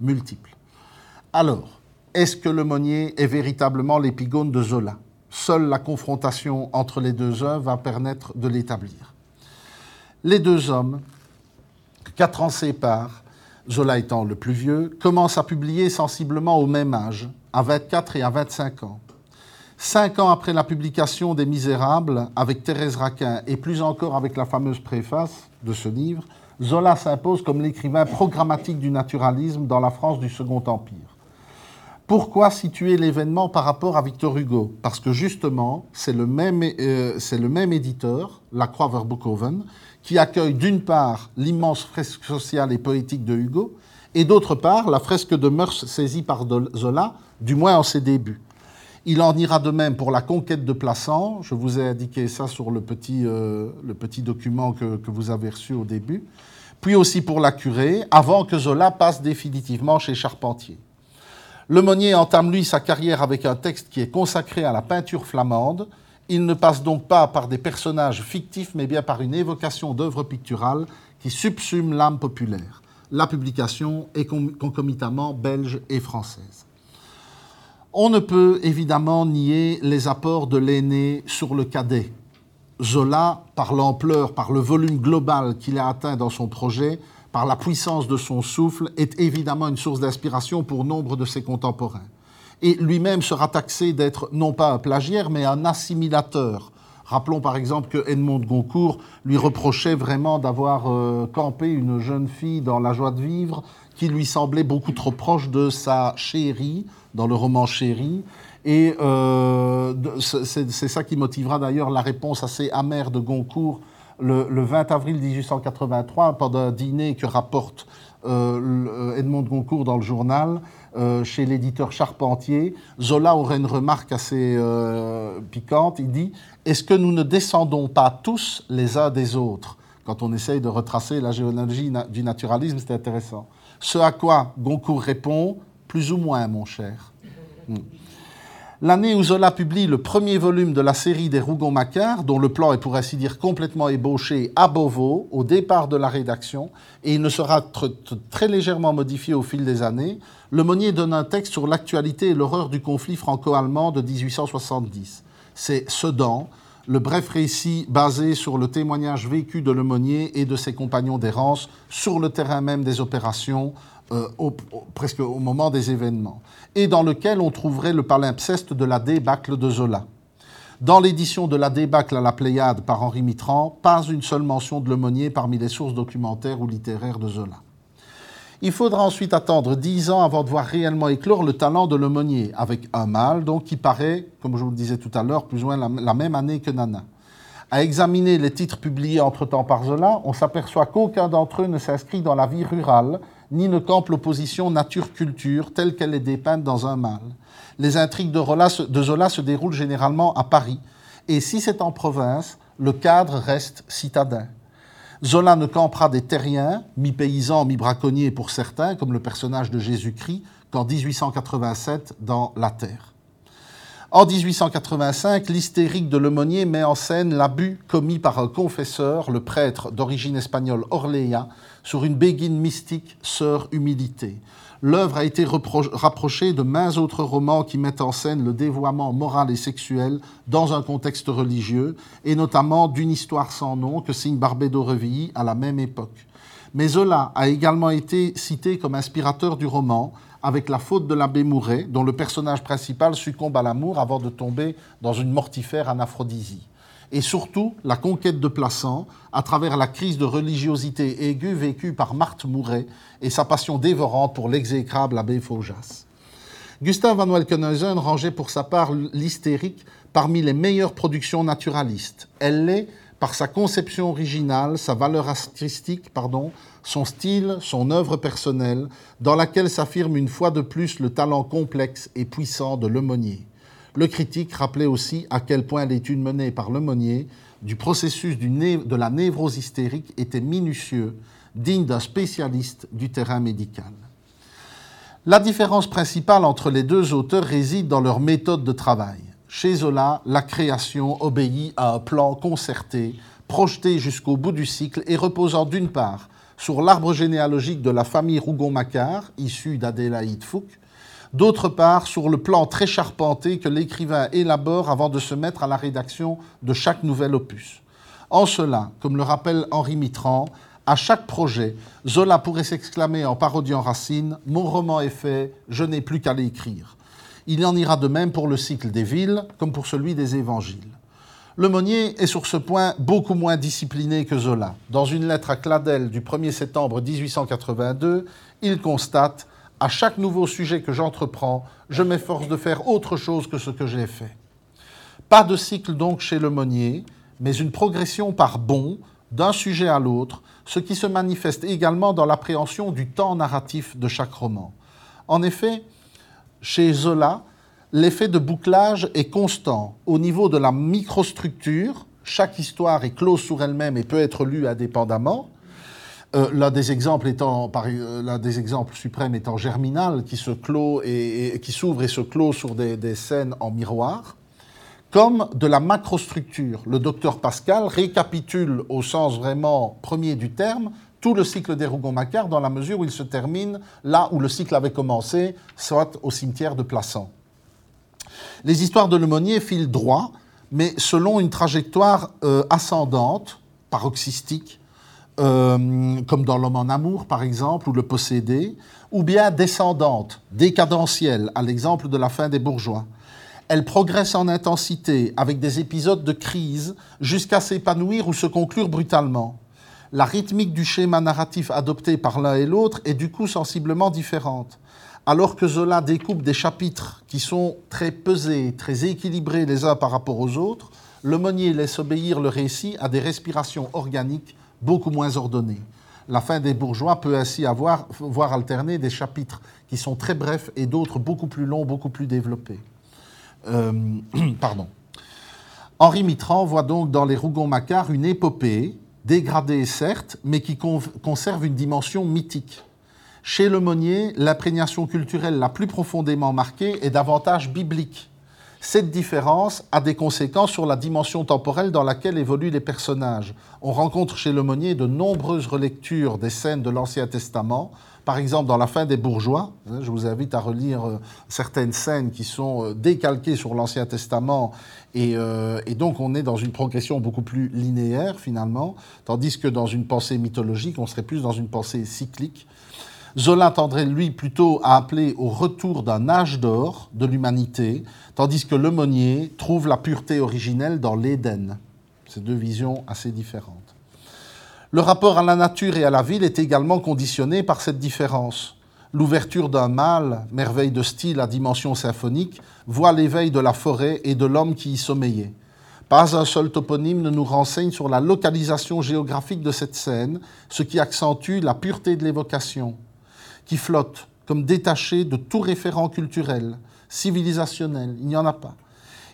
multiple. Alors, est-ce que le Monnier est véritablement l'épigone de Zola? Seule la confrontation entre les deux œuvres va permettre de l'établir. Les deux hommes, quatre ans séparent, Zola étant le plus vieux, commencent à publier sensiblement au même âge, à 24 et à 25 ans. Cinq ans après la publication des Misérables, avec Thérèse Raquin et plus encore avec la fameuse préface de ce livre, Zola s'impose comme l'écrivain programmatique du naturalisme dans la France du Second Empire. Pourquoi situer l'événement par rapport à Victor Hugo? Parce que justement, c'est le, même, euh, le même éditeur, la Croix Verboekhoven, qui accueille d'une part l'immense fresque sociale et poétique de Hugo, et d'autre part la fresque de mœurs saisie par Zola, du moins en ses débuts. Il en ira de même pour la conquête de Plassans. Je vous ai indiqué ça sur le petit, euh, le petit document que, que, vous avez reçu au début. Puis aussi pour la curée, avant que Zola passe définitivement chez Charpentier. Lemonnier entame lui sa carrière avec un texte qui est consacré à la peinture flamande. Il ne passe donc pas par des personnages fictifs, mais bien par une évocation d'œuvres picturales qui subsument l'âme populaire. La publication est concomitamment belge et française. On ne peut évidemment nier les apports de l'aîné sur le cadet. Zola, par l'ampleur, par le volume global qu'il a atteint dans son projet, par la puissance de son souffle, est évidemment une source d'inspiration pour nombre de ses contemporains. Et lui-même sera taxé d'être non pas un plagiaire, mais un assimilateur. Rappelons par exemple que Edmond de Goncourt lui reprochait vraiment d'avoir euh, campé une jeune fille dans La joie de vivre qui lui semblait beaucoup trop proche de sa chérie, dans le roman Chéri. Et euh, c'est ça qui motivera d'ailleurs la réponse assez amère de Goncourt le, 20 avril 1883 pendant un dîner que rapporte euh, Edmond Goncourt dans le journal, chez l'éditeur Charpentier, Zola aurait une remarque assez piquante. Il dit Est-ce que nous ne descendons pas tous les uns des autres? Quand on essaye de retracer la géologie du naturalisme, c'est intéressant. Ce à quoi Goncourt répond Plus ou moins, mon cher. Hmm. L'année où Zola publie le premier volume de la série des Rougon-Macquart, dont le plan est pour ainsi dire complètement ébauché à Beauvau, au départ de la rédaction, et il ne sera très légèrement modifié au fil des années, Le Monnier donne un texte sur l'actualité et l'horreur du conflit franco-allemand de 1870. C'est Sedan, le bref récit basé sur le témoignage vécu de Lemonnier et de ses compagnons d'errance sur le terrain même des opérations, euh, presque au moment des événements, et dans lequel on trouverait le palimpseste de la débâcle de Zola. Dans l'édition de la débâcle à la Pléiade par Henri Mitran, pas une seule mention de Lemonnier parmi les sources documentaires ou littéraires de Zola. Il faudra ensuite attendre dix ans avant de voir réellement éclore le talent de Lemonnier, avec un mâle, donc qui paraît, comme je vous le disais tout à l'heure, plus ou moins la, même année que Nana. À examiner les titres publiés entre-temps par Zola, on s'aperçoit qu'aucun d'entre eux ne s'inscrit dans la vie rurale, ni ne campe l'opposition nature-culture telle qu'elle est dépeinte dans un mâle. Les intrigues de, Zola se déroulent généralement à Paris, et si c'est en province, le cadre reste citadin. Zola ne campera des terriens, mi-paysans, mi-braconniers pour certains, comme le personnage de Jésus-Christ, qu'en 1887 dans La Terre. En 1885, l'hystérique de Lemonnier met en scène l'abus commis par un confesseur, le prêtre d'origine espagnole Orléa, sur une béguine mystique, sœur humilité l'œuvre a été rapprochée de mains autres romans qui mettent en scène le dévoiement moral et sexuel dans un contexte religieux, et notamment d'une histoire sans nom que signe Barbé d'Aurevilly à la même époque. Mais Zola a également été cité comme inspirateur du roman, avec La faute de l'abbé Mouret, dont le personnage principal succombe à l'amour avant de tomber dans une mortifère anaphrodisia et surtout la conquête de Plassans à travers la crise de religiosité aiguë vécue par Marthe Mouret et sa passion dévorante pour l'exécrable abbé Faujas. Gustave Van Welkenhuizen rangeait pour sa part l'hystérique parmi les meilleures productions naturalistes. Elle l'est par sa conception originale, sa valeur artistique, son style, son œuvre personnelle, dans laquelle s'affirme une fois de plus le talent complexe et puissant de l'aumônier. Le critique rappelait aussi à quel point l'étude menée par Lemonnier du processus de la névrose hystérique était minutieux, digne d'un spécialiste du terrain médical. La différence principale entre les deux auteurs réside dans leur méthode de travail. Chez Zola, la création obéit à un plan concerté, projeté jusqu'au bout du cycle et reposant d'une part sur l'arbre généalogique de la famille Rougon-Macquart, issue d'Adélaïde Fouque, d'autre part sur le plan très charpenté que l'écrivain élabore avant de se mettre à la rédaction de chaque nouvel opus. En cela, comme le rappelle Henri Mitran, à chaque projet, Zola pourrait s'exclamer en parodiant Racine Mon roman est fait, je n'ai plus qu'à l'écrire. Il en ira de même pour le cycle des villes comme pour celui des évangiles. Le Monnier est sur ce point beaucoup moins discipliné que Zola. Dans une lettre à Cladel du 1er septembre 1882, il constate à chaque nouveau sujet que j'entreprends, je m'efforce de faire autre chose que ce que j'ai fait. Pas de cycle donc chez le Monnier, mais une progression par bond d'un sujet à l'autre, ce qui se manifeste également dans l'appréhension du temps narratif de chaque roman. En effet, chez Zola, l'effet de bouclage est constant au niveau de la microstructure, chaque histoire est close sur elle-même et peut être lue indépendamment, euh, l'un des exemples étant, euh, l'un des exemples suprêmes étant Germinal, qui se clôt et, qui s'ouvre et se clôt sur des, scènes en miroir, comme de la macrostructure. Le docteur Pascal récapitule au sens vraiment premier du terme tout le cycle des Rougon-Macquart dans la mesure où il se termine là où le cycle avait commencé, soit au cimetière de Plassans. Les histoires de Lemonnier filent droit, mais selon une trajectoire euh, ascendante, paroxystique, euh, comme dans L'homme en amour par exemple, ou Le possédé, ou bien descendante, décadentielle, à l'exemple de la fin des bourgeois. Elle progresse en intensité avec des épisodes de crise jusqu'à s'épanouir ou se conclure brutalement. La rythmique du schéma narratif adopté par l'un et l'autre est du coup sensiblement différente. Alors que Zola découpe des chapitres qui sont très pesés, très équilibrés les uns par rapport aux autres, Le Monnier laisse obéir le récit à des respirations organiques beaucoup moins ordonnée. La fin des bourgeois peut ainsi avoir, voir alterner des chapitres qui sont très brefs et d'autres beaucoup plus longs, beaucoup plus développés. Euh, pardon. Henri Mitran voit donc dans les Rougon-Macquart une épopée, dégradée certes, mais qui conserve une dimension mythique. Chez le Monnier, l'imprégnation culturelle la plus profondément marquée est davantage biblique. Cette différence a des conséquences sur la dimension temporelle dans laquelle évoluent les personnages. On rencontre chez Lemonnier de nombreuses relectures des scènes de l'Ancien Testament, par exemple dans la fin des bourgeois. Hein, je vous invite à relire euh, certaines scènes qui sont euh, décalquées sur l'Ancien Testament euh, et, donc on est dans une progression beaucoup plus linéaire finalement, tandis que dans une pensée mythologique, on serait plus dans une pensée cyclique. Zola tendrait, lui, plutôt à appeler au retour d'un âge d'or de l'humanité, tandis que Lemonnier trouve la pureté originelle dans l'Éden. Ces deux visions assez différentes. Le rapport à la nature et à la ville est également conditionné par cette différence. L'ouverture d'un mâle, merveille de style à dimension symphonique, voit l'éveil de la forêt et de l'homme qui y sommeillait. Pas un seul toponyme ne nous renseigne sur la localisation géographique de cette scène, ce qui accentue la pureté de l'évocation qui flotte comme détaché de tout référent culturel, civilisationnel. Il n'y en a pas.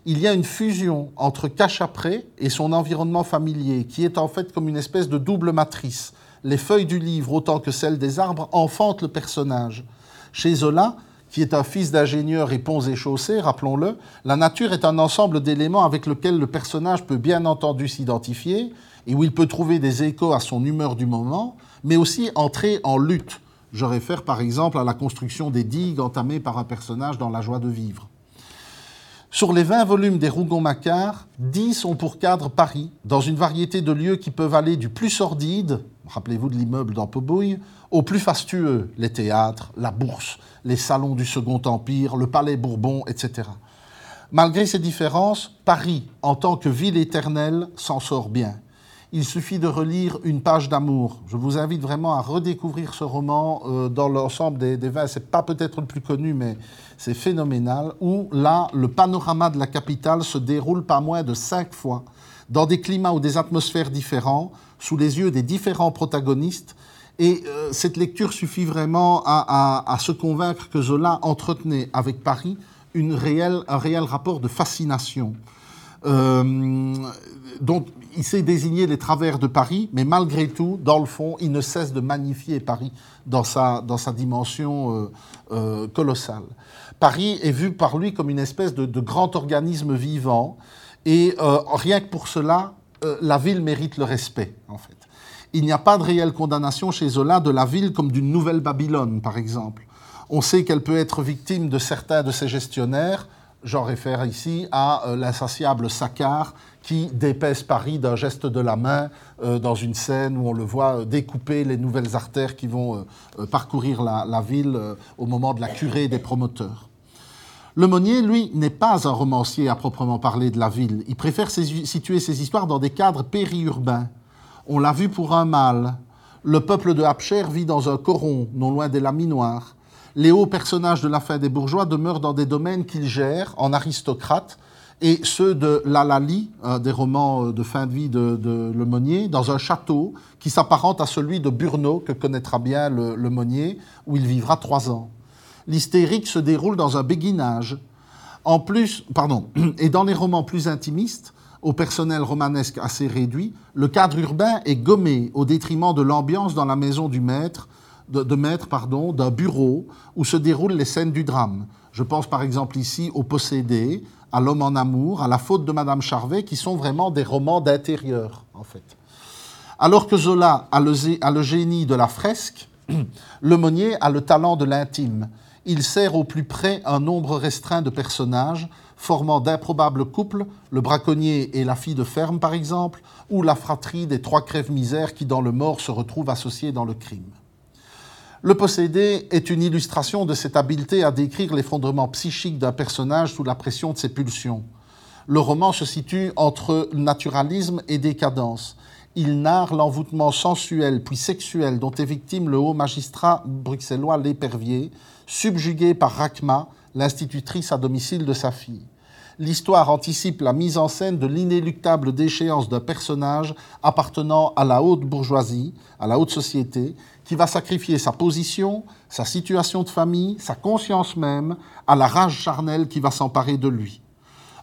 Il y a une fusion entre Cachapré et son environnement familier, qui est en fait comme une espèce de double matrice. Les feuilles du livre, autant que celles des arbres, enfantent le personnage. Chez Zola, qui est un fils d'ingénieur et ponts et chaussées, rappelons-le, la nature est un ensemble d'éléments avec lequel le personnage peut bien entendu s'identifier et où il peut trouver des échos à son humeur du moment, mais aussi entrer en lutte je réfère par exemple à la construction des digues entamées par un personnage dans La joie de vivre. Sur les 20 volumes des Rougon-Macquart, 10 ont pour cadre Paris, dans une variété de lieux qui peuvent aller du plus sordide, rappelez-vous de l'immeuble dans au plus fastueux, les théâtres, la bourse, les salons du Second Empire, le palais Bourbon, etc. Malgré ces différences, Paris, en tant que ville éternelle, s'en sort bien il suffit de relire Une page d'amour. Je vous invite vraiment à redécouvrir ce roman euh, dans l'ensemble des, des 20. C'est pas peut-être le plus connu, mais c'est phénoménal. Où là, le panorama de la capitale se déroule pas moins de cinq fois, dans des climats ou des atmosphères différents, sous les yeux des différents protagonistes. Et euh, cette lecture suffit vraiment à, se convaincre que Zola entretenait avec Paris une réelle, un réel rapport de fascination. Euh, donc, il sait désigner les travers de Paris, mais malgré tout, dans le fond, il ne cesse de magnifier Paris dans sa, dans sa dimension euh, euh, colossale. Paris est vu par lui comme une espèce de, grand organisme vivant, et euh, rien que pour cela, la ville mérite le respect, en fait. Il n'y a pas de réelle condamnation chez Zola de la ville comme d'une nouvelle Babylone, par exemple. On sait qu'elle peut être victime de certains de ses gestionnaires, J'en réfère ici à l'insatiable Saccard qui dépaisse Paris d'un geste de la main euh, dans une scène où on le voit euh, découper les nouvelles artères qui vont euh, parcourir la, ville au moment de la curée des promoteurs. Le Monnier, lui, n'est pas un romancier à proprement parler de la ville. Il préfère situer ses histoires dans des cadres périurbains. On l'a vu pour un mal. Le peuple de Hapcher vit dans un coron, non loin des laminoirs. Les hauts personnages de la fin des bourgeois demeurent dans des domaines qu'ils gèrent en aristocrates, et ceux de Lalali, des romans euh, de fin de vie de, de Monnier, dans un château qui s'apparente à celui de Burneau, que connaîtra bien le, Monnier, où il vivra trois ans. L'hystérique se déroule dans un béguinage. En plus, pardon, et dans les romans plus intimistes, au personnel romanesque assez réduit, le cadre urbain est gommé au détriment de l'ambiance dans la maison du maître, de maître pardon, d'un bureau où se déroulent les scènes du drame. Je pense par exemple ici au Possédé, à L'homme en amour, à La faute de Madame Charvet, qui sont vraiment des romans d'intérieur, en fait. Alors que Zola a le, génie de la fresque, Le Monnier a le talent de l'intime. Il sert au plus près un nombre restreint de personnages, formant d'improbables couples, le braconnier et la fille de ferme par exemple, ou la fratrie des trois crèves-misères qui dans le mort se retrouvent associés dans le crime. Le possédé est une illustration de cette habileté à décrire l'effondrement psychique d'un personnage sous la pression de ses pulsions. Le roman se situe entre naturalisme et décadence. Il narre l'envoûtement sensuel puis sexuel dont est victime le haut magistrat bruxellois L'Épervier, subjugué par Rachma, l'institutrice à domicile de sa fille. l'histoire anticipe la mise en scène de l'inéluctable déchéance d'un personnage appartenant à la haute bourgeoisie, à la haute société, qui va sacrifier sa position, sa situation de famille, sa conscience même, à la rage charnelle qui va s'emparer de lui.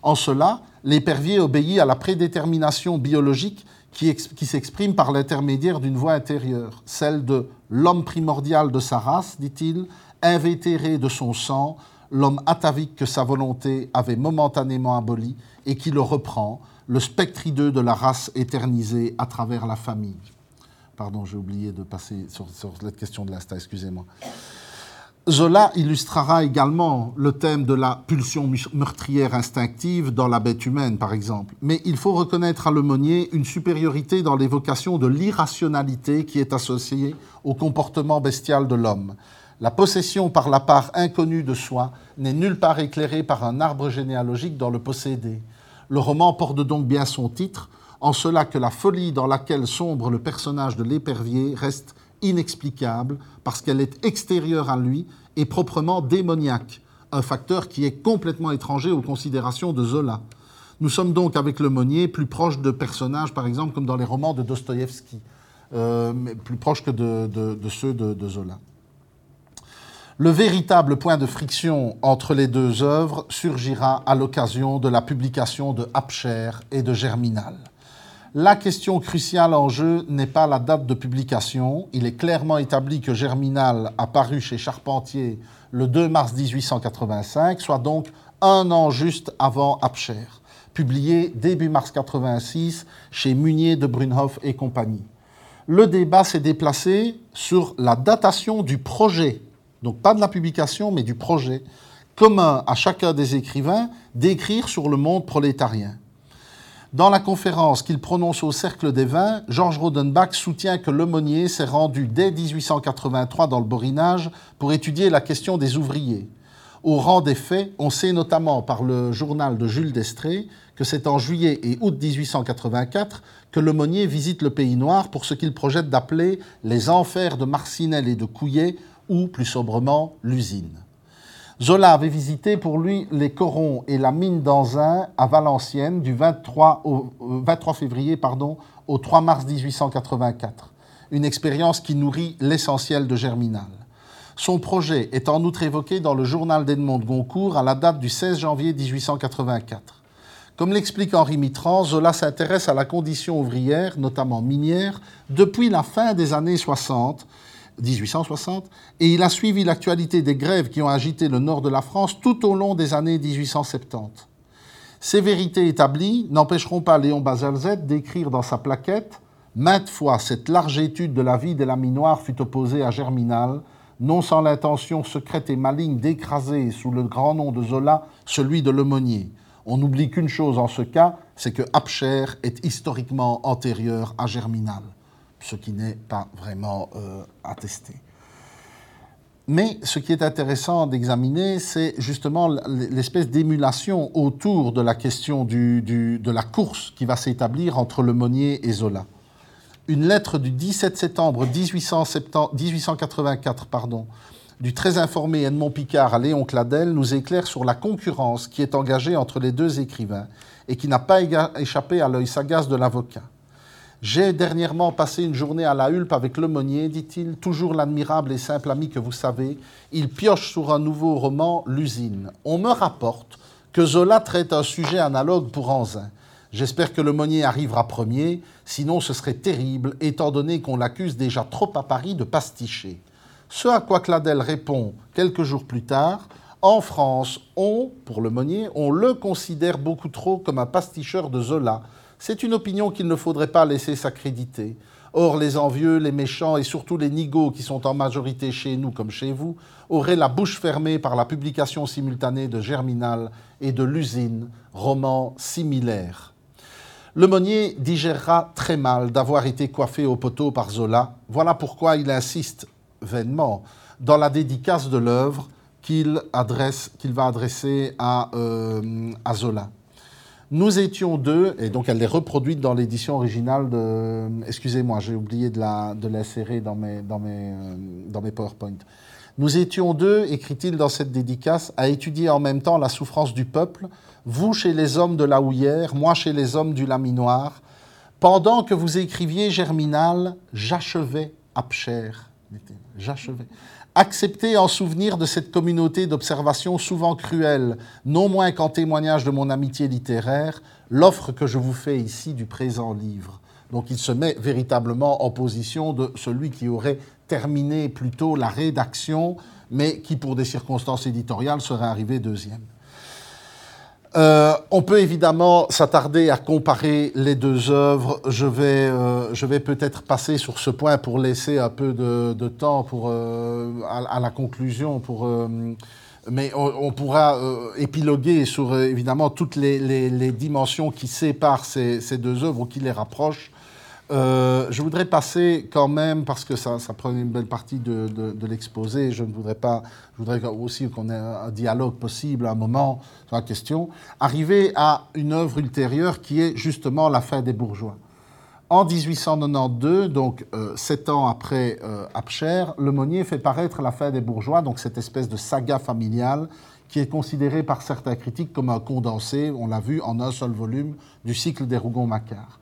En cela, l'épervier obéit à la prédétermination biologique qui, s'exprime par l'intermédiaire d'une voix intérieure, celle de l'homme primordial de sa race, dit-il, invétéré de son sang, l'homme atavique que sa volonté avait momentanément aboli et qui le reprend, le spectre hideux de la race éternisée à travers la famille. Pardon, j'ai oublié de passer sur, la question de l'insta, excusez-moi. Zola illustrera également le thème de la pulsion meurtrière instinctive dans la bête humaine, par exemple. Mais il faut reconnaître à Lemonnier une supériorité dans l'évocation de l'irrationalité qui est associée au comportement bestial de l'homme. La possession par la part inconnue de soi n'est nulle part éclairée par un arbre généalogique dans le possédé. Le roman porte donc bien son titre, en cela que la folie dans laquelle sombre le personnage de l'épervier reste inexplicable parce qu'elle est extérieure à lui et proprement démoniaque, un facteur qui est complètement étranger aux considérations de Zola. Nous sommes donc avec le Monnier plus proche de personnages, par exemple, comme dans les romans de Dostoïevski, euh, plus proche que de, ceux de Zola. Le véritable point de friction entre les deux œuvres surgira à l'occasion de la publication de Abcher et de Germinal. La question cruciale en jeu n'est pas la date de publication. Il est clairement établi que Germinal a paru chez Charpentier le 2 mars 1885, soit donc un an juste avant Abcher, publié début mars 86 chez Munier de Brunhoff et compagnie. Le débat s'est déplacé sur la datation du projet donc pas de la publication, mais du projet commun à chacun des écrivains d'écrire sur le monde prolétarien. Dans la conférence qu'il prononce au Cercle des Vins, Georges Rodenbach soutient que Lemonnier s'est rendu dès 1883 dans le Borinage pour étudier la question des ouvriers. Au rang des faits, on sait notamment par le journal de Jules Destré que c'est en juillet et août 1884 que Lemonnier visite le Pays Noir pour ce qu'il projette d'appeler les enfers de Marcinelle et de Couillet ou plus sobrement l'usine. Zola avait visité pour lui les corons et la mine d'Anzin à Valenciennes du 23, au, 23 euh, février pardon, au 3 mars 1884, une expérience qui nourrit l'essentiel de Germinal. Son projet est en outre évoqué dans le journal d'Edmond de Goncourt à la date du 16 janvier 1884. Comme l'explique Henri Mitran, Zola s'intéresse à la condition ouvrière, notamment minière, depuis la fin des années 60 1860, et il a suivi l'actualité des grèves qui ont agité le nord de la France tout au long des années 1870. Ces vérités établies n'empêcheront pas Léon Bazalzette d'écrire dans sa plaquette Maintes fois, cette large étude de la vie des laminoirs fut opposée à Germinal, non sans l'intention secrète et maligne d'écraser sous le grand nom de Zola celui de l'aumônier. On n'oublie qu'une chose en ce cas, c'est que Abcher est historiquement antérieur à Germinal ce qui n'est pas vraiment euh, attesté. Mais ce qui est intéressant d'examiner, c'est justement l'espèce d'émulation autour de la question de la course qui va s'établir entre le Monnier et Zola. Une lettre du 17 septembre 1884 pardon, du très informé Edmond Picard à Léon Cladel nous éclaire sur la concurrence qui est engagée entre les deux écrivains et qui n'a pas échappé à l'œil sagace de l'avocat. J'ai dernièrement passé une journée à la Hulpe avec Lemonnier, dit-il, toujours l'admirable et simple ami que vous savez. Il pioche sur un nouveau roman, L'usine. On me rapporte que Zola traite un sujet analogue pour Anzin. J'espère que Lemonnier arrivera premier, sinon ce serait terrible, étant donné qu'on l'accuse déjà trop à Paris de pasticher. Ce à quoi Cladel répond quelques jours plus tard En France, on, pour Lemonnier, on le considère beaucoup trop comme un pasticheur de Zola c'est une opinion qu'il ne faudrait pas laisser s'accréditer. Or, les envieux, les méchants et surtout les nigauds qui sont en majorité chez nous comme chez vous auraient la bouche fermée par la publication simultanée de Germinal et de L'usine, romans similaires. Le Monnier digérera très mal d'avoir été coiffé au poteau par Zola. Voilà pourquoi il insiste vainement dans la dédicace de l'œuvre qu'il va adresser à, euh, à Zola. Nous étions deux, et donc elle est reproduite dans l'édition originale de. Excusez-moi, j'ai oublié de l'insérer dans, mes, dans, mes, euh, dans mes PowerPoint. Nous étions deux, écrit-il dans cette dédicace, à étudier en même temps la souffrance du peuple, vous chez les hommes de la houillère, moi chez les hommes du laminoir. Pendant que vous écriviez Germinal, j'achevais Abcher. J'achevais. Acceptez en souvenir de cette communauté d'observation souvent cruelle, non moins qu'en témoignage de mon amitié littéraire, l'offre que je vous fais ici du présent livre. Donc il se met véritablement en position de celui qui aurait terminé plutôt la rédaction, mais qui pour des circonstances éditoriales serait arrivé deuxième. Euh, on peut évidemment s'attarder à comparer les deux œuvres. Je vais, euh, je vais peut-être passer sur ce point pour laisser un peu de, temps pour, euh, à, la conclusion. Pour, mais on, pourra épiloguer sur évidemment toutes les, dimensions qui séparent ces, ces, deux œuvres ou qui les rapprochent. Euh, je voudrais passer quand même, parce que ça, prenait une belle partie de, l'exposé, je ne voudrais pas, je voudrais aussi qu'on ait un dialogue possible à un moment sur la question, arriver à une œuvre ultérieure qui est justement La fin des bourgeois. En 1892, donc euh, sept ans après euh, Abcher, Le Monnier fait paraître La fin des bourgeois, donc cette espèce de saga familiale qui est considérée par certains critiques comme un condensé, on l'a vu, en un seul volume du cycle des Rougon-Macquart.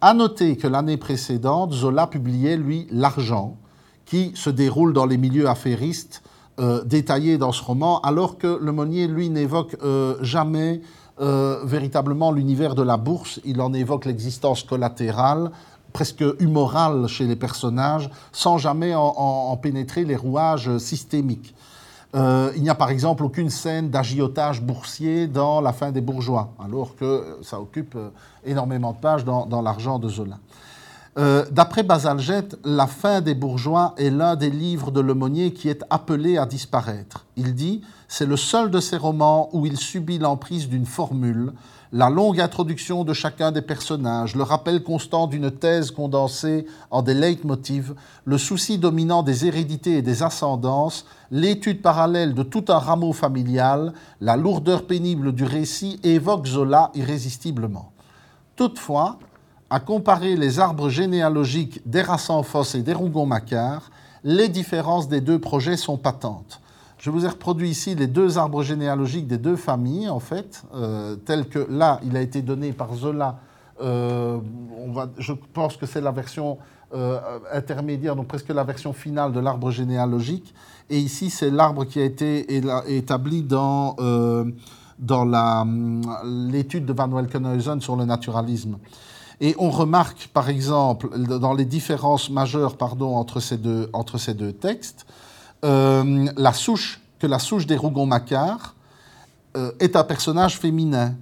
À noter que l'année précédente, Zola publiait, lui, L'argent, qui se déroule dans les milieux affairistes euh, détaillés dans ce roman, alors que Le Monnier, lui, n'évoque euh, jamais euh, véritablement l'univers de la bourse, il en évoque l'existence collatérale, presque humorale chez les personnages, sans jamais en pénétrer les rouages systémiques. Euh, il n'y a par exemple aucune scène d'agiotage boursier dans La fin des bourgeois, alors que ça occupe euh, énormément de pages dans, l'argent de Zola. Euh, d'après Basalget, La fin des bourgeois est l'un des livres de Lemonnier qui est appelé à disparaître. Il dit C'est le seul de ses romans où il subit l'emprise d'une formule, la longue introduction de chacun des personnages, le rappel constant d'une thèse condensée en des leitmotivs, le souci dominant des hérédités et des ascendances, l'étude parallèle de tout un rameau familial, la lourdeur pénible du récit évoque Zola irrésistiblement. Toutefois, à comparer les arbres généalogiques d'Erasanfos et d'Erougon-Macquart, les différences des deux projets sont patentes. Je vous ai reproduit ici les deux arbres généalogiques des deux familles, en fait, euh, tels que là, il a été donné par Zola. Euh, je pense que c'est la version euh, intermédiaire, donc presque la version finale de l'arbre généalogique. Et ici, c'est l'arbre qui a été établi dans, dans l'étude de Van Welkenhuizen sur le naturalisme. Et on remarque, par exemple, dans les différences majeures pardon, entre, ces deux, entre ces deux textes, euh, la souche, que la souche des Rougon-Macquart euh, est un personnage féminin,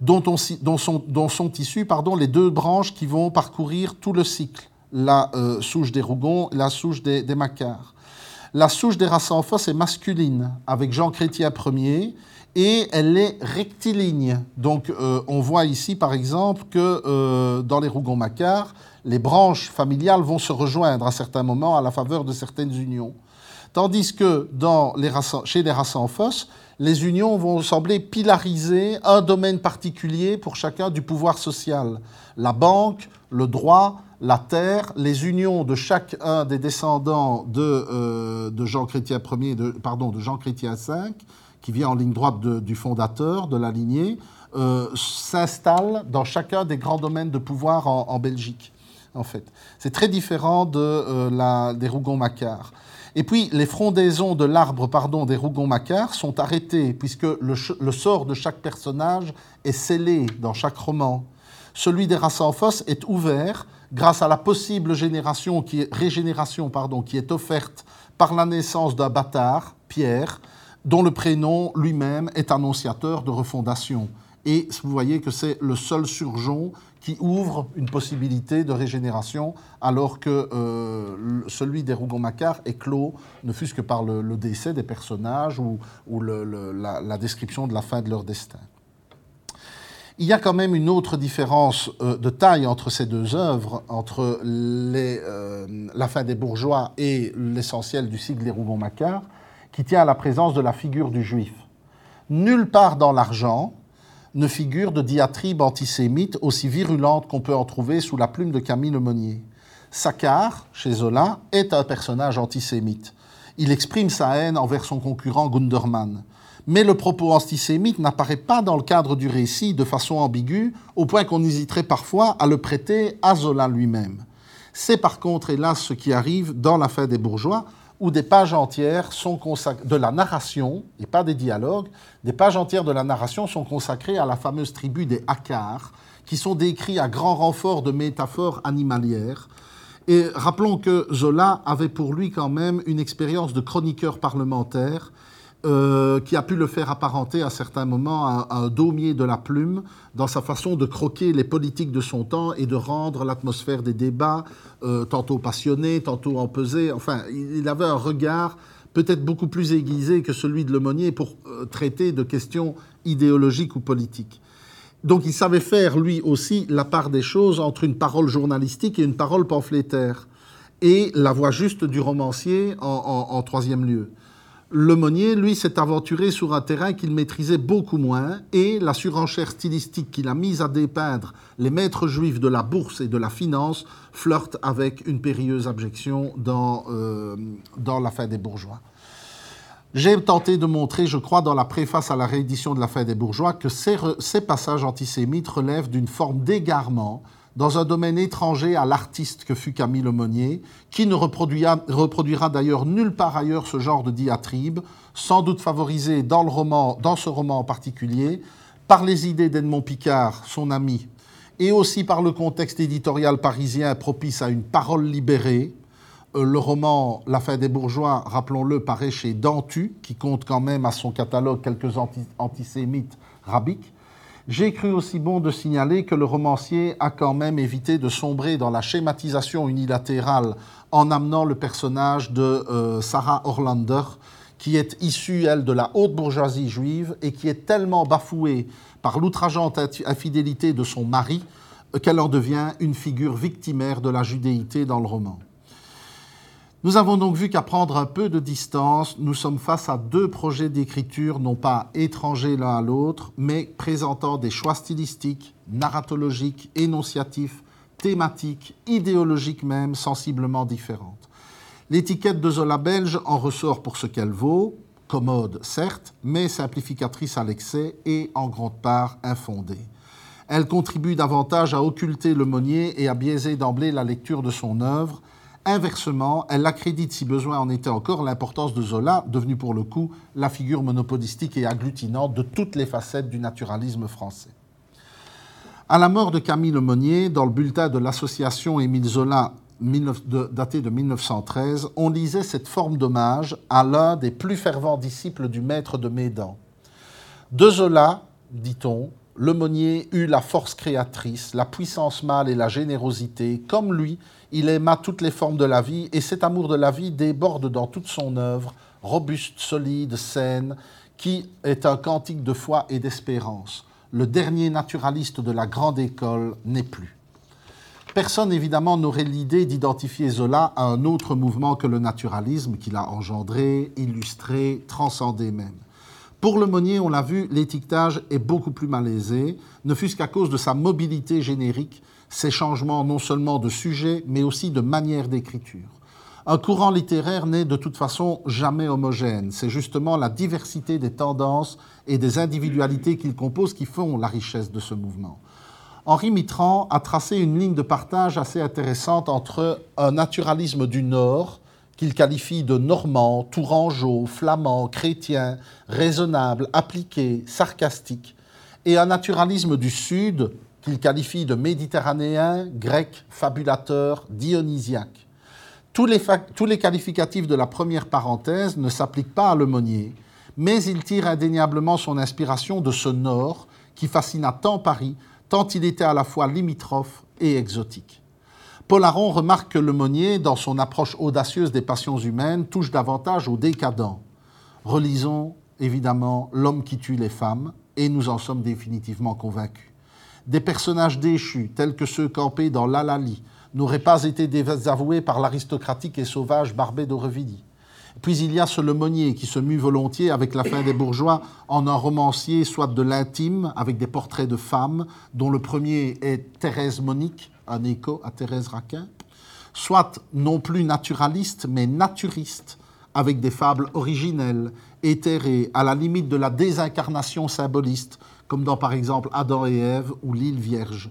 dont, sont, dont issues pardon, les deux branches qui vont parcourir tout le cycle, la euh, souche des Rougon la souche des, des Macquart. La souche des Rassenfos est masculine, avec Jean Chrétien Ier, et elle est rectiligne. Donc on voit ici par exemple que dans les Rougon-Macquart, les branches familiales vont se rejoindre à certains moments à la faveur de certaines unions. Tandis que chez les races en fosse, les unions vont sembler pilariser un domaine particulier pour chacun du pouvoir social. La banque, le droit, la terre, les unions de chacun des descendants de, Jean Chrétien Ier, de, Jean Chrétien V, qui vient en ligne droite du fondateur de la lignée, euh, s'installent dans chacun des grands domaines de pouvoir en, Belgique. En fait, c'est très différent euh, des Rougon-Macquart. Et puis, les frondaisons de l'arbre pardon, des Rougon-Macquart sont arrêtées, puisque le, sort de chaque personnage est scellé dans chaque roman. Celui des Rassenfoss est ouvert grâce à la possible génération qui est, régénération pardon, qui est offerte par la naissance d'un bâtard, Pierre, dont le prénom lui-même est annonciateur de refondation. Et vous voyez que c'est le seul surgeon qui ouvre une possibilité de régénération, alors que euh, celui des Rougon-Macquart est clos, ne fût-ce que par le, décès des personnages ou, la, description de la fin de leur destin. Il y a quand même une autre différence euh, de taille entre ces deux œuvres, entre euh, la fin des bourgeois et l'essentiel du cycle des Rougon-Macquart, qui tient à la présence de la figure du juif. Nulle part dans l'argent, ne figure de diatribe antisémite aussi virulente qu'on peut en trouver sous la plume de Camille Lemonnier. Saccard, chez Zola, est un personnage antisémite. Il exprime sa haine envers son concurrent Gundermann. Mais le propos antisémite n'apparaît pas dans le cadre du récit de façon ambiguë, au point qu'on hésiterait parfois à le prêter à Zola lui-même. C'est par contre, hélas, ce qui arrive dans La fin des bourgeois, où des pages entières sont consacrées, de la narration, et pas des dialogues, des pages entières de la narration sont consacrées à la fameuse tribu des Hakars, qui sont décrits à grand renfort de métaphores animalières. Et rappelons que Zola avait pour lui quand même une expérience de chroniqueur parlementaire euh, qui a pu le faire apparenter à certains moments à, un daumier de la plume dans sa façon de croquer les politiques de son temps et de rendre l'atmosphère des débats euh, tantôt passionnée, tantôt empesée. Enfin, il avait un regard peut-être beaucoup plus aiguisé que celui de Lemonnier pour euh, traiter de questions idéologiques ou politiques. Donc il savait faire, lui aussi, la part des choses entre une parole journalistique et une parole pamphlétaire, et la voix juste du romancier en troisième lieu. Lemonnier, lui, s'est aventuré sur un terrain qu'il maîtrisait beaucoup moins, et la surenchère stylistique qu'il a mise à dépeindre les maîtres juifs de la bourse et de la finance flirte avec une périlleuse abjection dans, euh, dans La fin des bourgeois. J'ai tenté de montrer, je crois, dans la préface à la réédition de La fin des bourgeois, que ces, ces passages antisémites relèvent d'une forme d'égarement dans un domaine étranger à l'artiste que fut Camille Aumonier, qui ne reproduira, d'ailleurs nulle part ailleurs ce genre de diatribe, sans doute favorisé dans, le roman, dans ce roman en particulier par les idées d'Edmond Picard, son ami, et aussi par le contexte éditorial parisien propice à une parole libérée. Euh, le roman La fin des bourgeois, rappelons-le, paraît chez Dantu, qui compte quand même à son catalogue quelques antisémites rabiques. J'ai cru aussi bon de signaler que le romancier a quand même évité de sombrer dans la schématisation unilatérale en amenant le personnage de euh, Sarah Orlander, qui est issue, elle, de la haute bourgeoisie juive et qui est tellement bafouée par l'outrageante infidélité de son mari euh, qu'elle en devient une figure victimaire de la judéité dans le roman. Nous avons donc vu qu'à prendre un peu de distance, nous sommes face à deux projets d'écriture non pas étrangers l'un à l'autre, mais présentant des choix stylistiques, narratologiques, énonciatifs, thématiques, idéologiques même, sensiblement différentes. L'étiquette de Zola belge en ressort pour ce qu'elle vaut, commode certes, mais simplificatrice à l'excès et en grande part infondée. Elle contribue davantage à occulter le monnier et à biaiser d'emblée la lecture de son œuvre, Inversement, elle accrédite, si besoin en était encore, l'importance de Zola, devenu pour le coup la figure monopolistique et agglutinante de toutes les facettes du naturalisme français. À la mort de Camille Lemonnier, dans le bulletin de l'association Émile Zola daté de 1913, on lisait cette forme d'hommage à l'un des plus fervents disciples du maître de Médan. De Zola, dit-on, Lemonnier eut la force créatrice, la puissance mâle et la générosité. Comme lui, il aima toutes les formes de la vie et cet amour de la vie déborde dans toute son œuvre, robuste, solide, saine, qui est un cantique de foi et d'espérance. Le dernier naturaliste de la grande école n'est plus. Personne, évidemment, n'aurait l'idée d'identifier Zola à un autre mouvement que le naturalisme qu'il a engendré, illustré, transcendé même. Pour le Monnier, on l'a vu, l'étiquetage est beaucoup plus malaisé, ne fût-ce qu'à cause de sa mobilité générique, ses changements non seulement de sujet, mais aussi de manière d'écriture. Un courant littéraire n'est de toute façon jamais homogène. C'est justement la diversité des tendances et des individualités qu'il compose qui font la richesse de ce mouvement. Henri Mitran a tracé une ligne de partage assez intéressante entre un naturalisme du Nord, qu'il qualifie de normand, tourangeau, flamand, chrétien, raisonnable, appliqué, sarcastique, et un naturalisme du Sud qu'il qualifie de méditerranéen, grec, fabulateur, dionysiaque. Tous les, qualificatifs de la première parenthèse ne s'appliquent pas à l'aumônier, mais il tire indéniablement son inspiration de ce Nord qui fascina tant Paris, tant il était à la fois limitrophe et exotique. Paul Aron remarque que le Monnier, dans son approche audacieuse des passions humaines, touche davantage au décadent. Relisons évidemment L'homme qui tue les femmes, et nous en sommes définitivement convaincus. Des personnages déchus, tels que ceux campés dans l'Alali, n'auraient pas été désavoués par l'aristocratique et sauvage Barbet d'Aurevilly. Puis il y a ce Lemonnier qui se mue volontiers avec la fin des bourgeois en un romancier soit de l'intime, avec des portraits de femmes, dont le premier est Thérèse Monique, un écho à Thérèse Raquin, soit non plus naturaliste, mais naturiste, avec des fables originelles, éthérées, à la limite de la désincarnation symboliste, comme dans par exemple Adam et Ève ou l'île Vierge.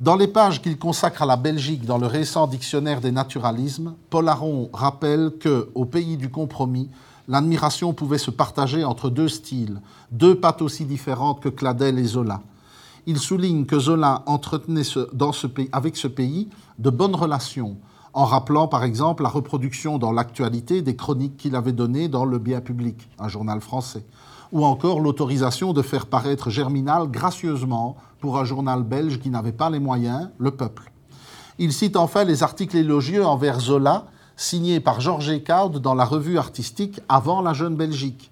Dans les pages qu'il consacre à la Belgique dans le récent dictionnaire des naturalismes, Paul Aron rappelle que, au pays du compromis, l'admiration pouvait se partager entre deux styles, deux pattes aussi différentes que Cladel et Zola. Il souligne que Zola entretenait avec ce pays de bonnes relations, en rappelant par exemple la reproduction dans l'actualité des chroniques qu'il avait données dans Le Bien Public, un journal français, ou encore l'autorisation de faire paraître Germinal gracieusement pour un journal belge qui n'avait pas les moyens, Le Peuple. Il cite enfin les articles élogieux envers Zola, signés par Georges Ecaud dans la revue artistique Avant la Jeune Belgique.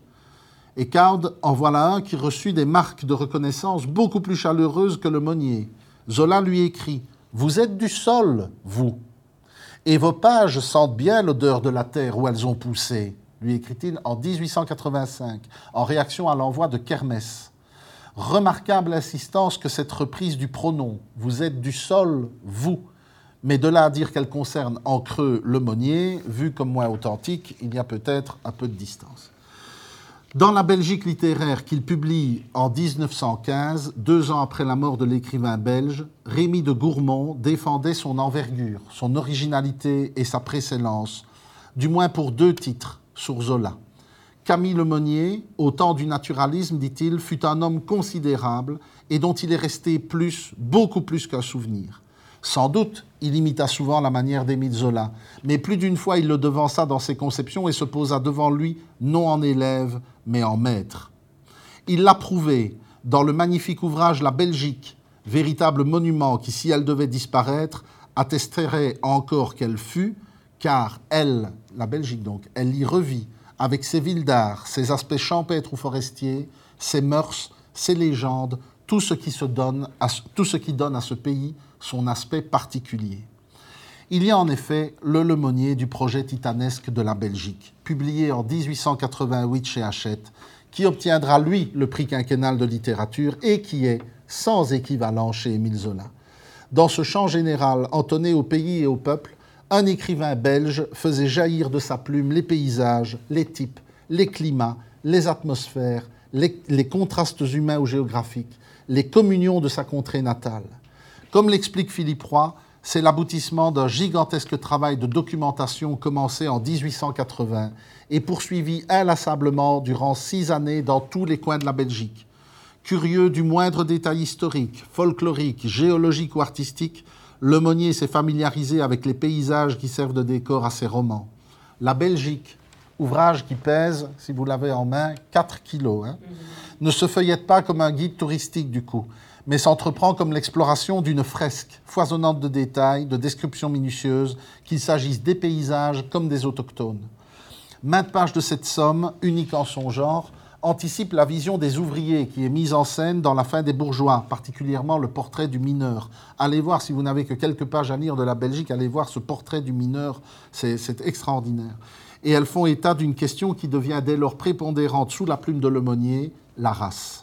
Ecaud en voilà un qui reçut des marques de reconnaissance beaucoup plus chaleureuses que le Monnier. Zola lui écrit Vous êtes du sol, vous. Et vos pages sentent bien l'odeur de la terre où elles ont poussé lui écrit-il en 1885, en réaction à l'envoi de Kermès. Remarquable insistance que cette reprise du pronom, vous êtes du sol, vous, mais de là à dire qu'elle concerne en creux l'aumônier, vu comme moins authentique, il y a peut-être un peu de distance. Dans la Belgique littéraire qu'il publie en 1915, deux ans après la mort de l'écrivain belge, Rémy de Gourmont défendait son envergure, son originalité et sa précédence, du moins pour deux titres, sur Zola. Camille Lemonnier, au temps du naturalisme, dit-il, fut un homme considérable et dont il est resté plus, beaucoup plus qu'un souvenir. Sans doute, il imita souvent la manière d'Émile Zola, mais plus d'une fois il le devança dans ses conceptions et se posa devant lui non en élève, mais en maître. Il l'a prouvé dans le magnifique ouvrage La Belgique, véritable monument qui, si elle devait disparaître, attesterait encore qu'elle fut, car elle, la Belgique donc, elle y revit avec ses villes d'art, ses aspects champêtres ou forestiers, ses mœurs, ses légendes, tout ce qui, se donne à, tout ce qui donne à ce pays son aspect particulier. Il y a en effet le Lemonnier du projet titanesque de la Belgique, publié en 1888 chez Hachette, qui obtiendra lui le prix quinquennal de littérature et qui est sans équivalent chez Émile Zola. Dans ce chant général entonné au pays et au peuple, un écrivain belge faisait jaillir de sa plume les paysages, les types, les climats, les atmosphères, les, contrastes humains ou géographiques, les communions de sa contrée natale. Comme l'explique Philippe Roy, c'est l'aboutissement d'un gigantesque travail de documentation commencé en 1880 et poursuivi inlassablement durant six années dans tous les coins de la Belgique. Curieux du moindre détail historique, folklorique, géologique ou artistique, Lemonnier s'est familiarisé avec les paysages qui servent de décor à ses romans. La Belgique, ouvrage qui pèse, si vous l'avez en main, 4 kilos, hein, ne se feuillette pas comme un guide touristique du coup, mais s'entreprend comme l'exploration d'une fresque foisonnante de détails, de descriptions minutieuses, qu'il s'agisse des paysages comme des autochtones. Maintes pages de cette somme, unique en son genre, anticipe la vision des ouvriers qui est mise en scène dans la fin des bourgeois, particulièrement le portrait du mineur. Allez voir, si vous n'avez que quelques pages à lire de la Belgique, allez voir ce portrait du mineur, c'est extraordinaire. Et elles font état d'une question qui devient dès lors prépondérante sous la plume de l'aumônier, la race.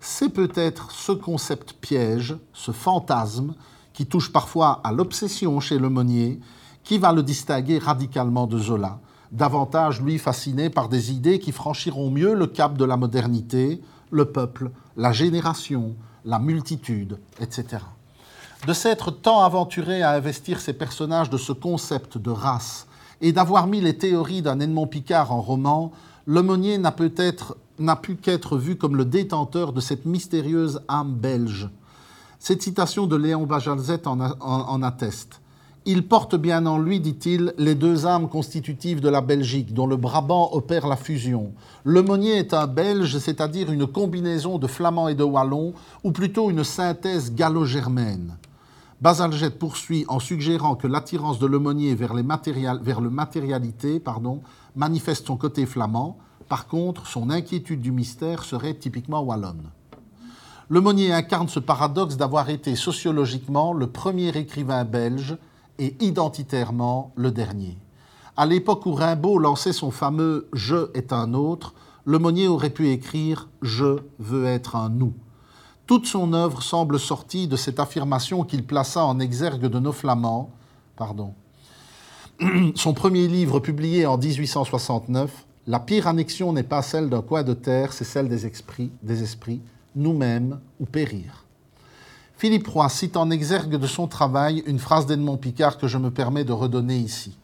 C'est peut-être ce concept piège, ce fantasme, qui touche parfois à l'obsession chez l'aumônier, qui va le distinguer radicalement de Zola davantage, lui, fasciné par des idées qui franchiront mieux le cap de la modernité, le peuple, la génération, la multitude, etc. De s'être tant aventuré à investir ces personnages de ce concept de race et d'avoir mis les théories d'un Edmond Picard en roman, Lemonnier n'a peut-être n'a pu qu'être vu comme le détenteur de cette mystérieuse âme belge. Cette citation de Léon Bajalzet en atteste. Il porte bien en lui, dit-il, les deux âmes constitutives de la Belgique, dont le Brabant opère la fusion. Le Monnier est un Belge, c'est-à-dire une combinaison de flamand et de wallon, ou plutôt une synthèse gallo-germaine. Basalget poursuit en suggérant que l'attirance de Lemonnier vers, les vers le matérialité pardon, manifeste son côté flamand. Par contre, son inquiétude du mystère serait typiquement wallonne. Lemonnier incarne ce paradoxe d'avoir été sociologiquement le premier écrivain belge et identitairement le dernier. À l'époque où Rimbaud lançait son fameux Je est un autre, Lemonnier aurait pu écrire Je veux être un nous. Toute son œuvre semble sortie de cette affirmation qu'il plaça en exergue de nos flamands, pardon, son premier livre publié en 1869, La pire annexion n'est pas celle d'un coin de terre, c'est celle des esprits, des esprits nous-mêmes ou périr. Philippe Roy cite en exergue de son travail une phrase d'Edmond Picard que je me permets de redonner ici.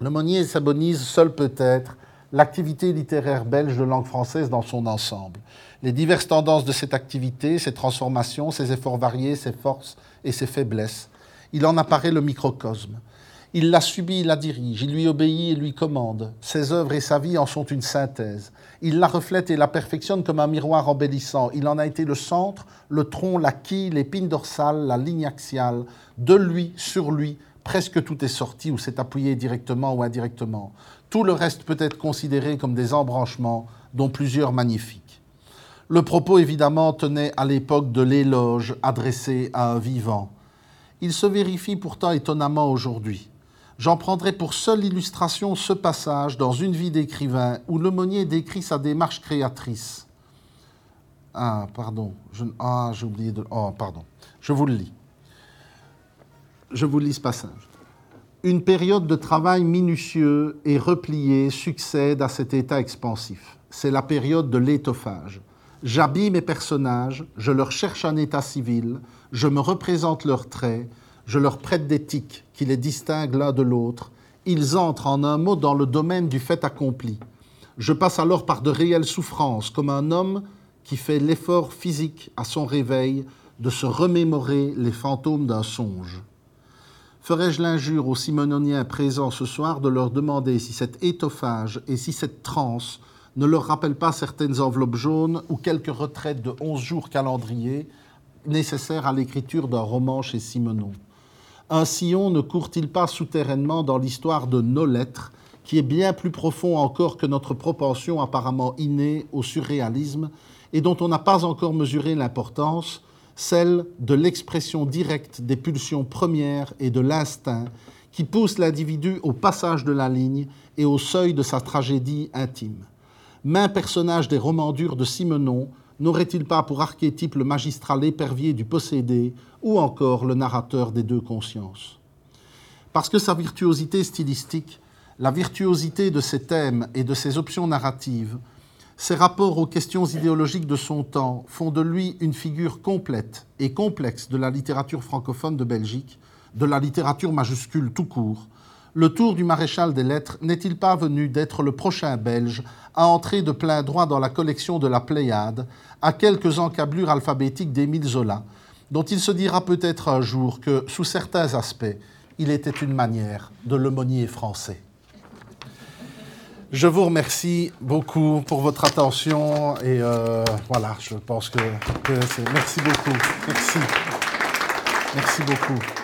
Le Monnier symbolise seul peut-être l'activité littéraire belge de langue française dans son ensemble. Les diverses tendances de cette activité, ses transformations, ses efforts variés, ses forces et ses faiblesses. Il en apparaît le microcosme. Il la subit, il la dirige, il lui obéit et lui commande. Ses œuvres et sa vie en sont une synthèse. Il la reflète et la perfectionne comme un miroir embellissant. Il en a été le centre, le tronc, la quille, l'épine dorsale, la ligne axiale. De lui, sur lui, presque tout est sorti ou s'est appuyé directement ou indirectement. Tout le reste peut être considéré comme des embranchements, dont plusieurs magnifiques. Le propos, évidemment, tenait à l'époque de l'éloge adressé à un vivant. Il se vérifie pourtant étonnamment aujourd'hui. J'en prendrai pour seule illustration ce passage dans Une vie d'écrivain où l'aumônier décrit sa démarche créatrice. Ah, pardon. Je, ah, j'ai oublié de. Oh, pardon. Je vous le lis. Je vous lis ce passage. Une période de travail minutieux et replié succède à cet état expansif. C'est la période de l'étoffage. J'habille mes personnages, je leur cherche un état civil, je me représente leurs traits, je leur prête des tics qui les distinguent l'un de l'autre. Ils entrent en un mot dans le domaine du fait accompli. Je passe alors par de réelles souffrances, comme un homme qui fait l'effort physique à son réveil de se remémorer les fantômes d'un songe. Ferais-je l'injure aux simononiens présents ce soir de leur demander si cet étoffage et si cette transe ne leur rappellent pas certaines enveloppes jaunes ou quelques retraites de onze jours calendrier nécessaires à l'écriture d'un roman chez Simenon un sillon ne court-il pas souterrainement dans l'histoire de nos lettres, qui est bien plus profond encore que notre propension apparemment innée au surréalisme, et dont on n'a pas encore mesuré l'importance, celle de l'expression directe des pulsions premières et de l'instinct qui pousse l'individu au passage de la ligne et au seuil de sa tragédie intime. Main personnage des romans durs de Simenon n'aurait-il pas pour archétype le magistral épervier du possédé ou encore le narrateur des deux consciences? Parce que sa virtuosité stylistique, la virtuosité de ses thèmes et de ses options narratives, ses rapports aux questions idéologiques de son temps font de lui une figure complète et complexe de la littérature francophone de Belgique, de la littérature majuscule tout court, le tour du maréchal des lettres n'est-il pas venu d'être le prochain Belge à entrer de plein droit dans la collection de la Pléiade, à quelques encablures alphabétiques d'Émile Zola, dont il se dira peut-être un jour que, sous certains aspects, il était une manière de l'aumônier français. Je vous remercie beaucoup pour votre attention et euh, voilà, je pense que, que c'est... Merci beaucoup. Merci. Merci beaucoup.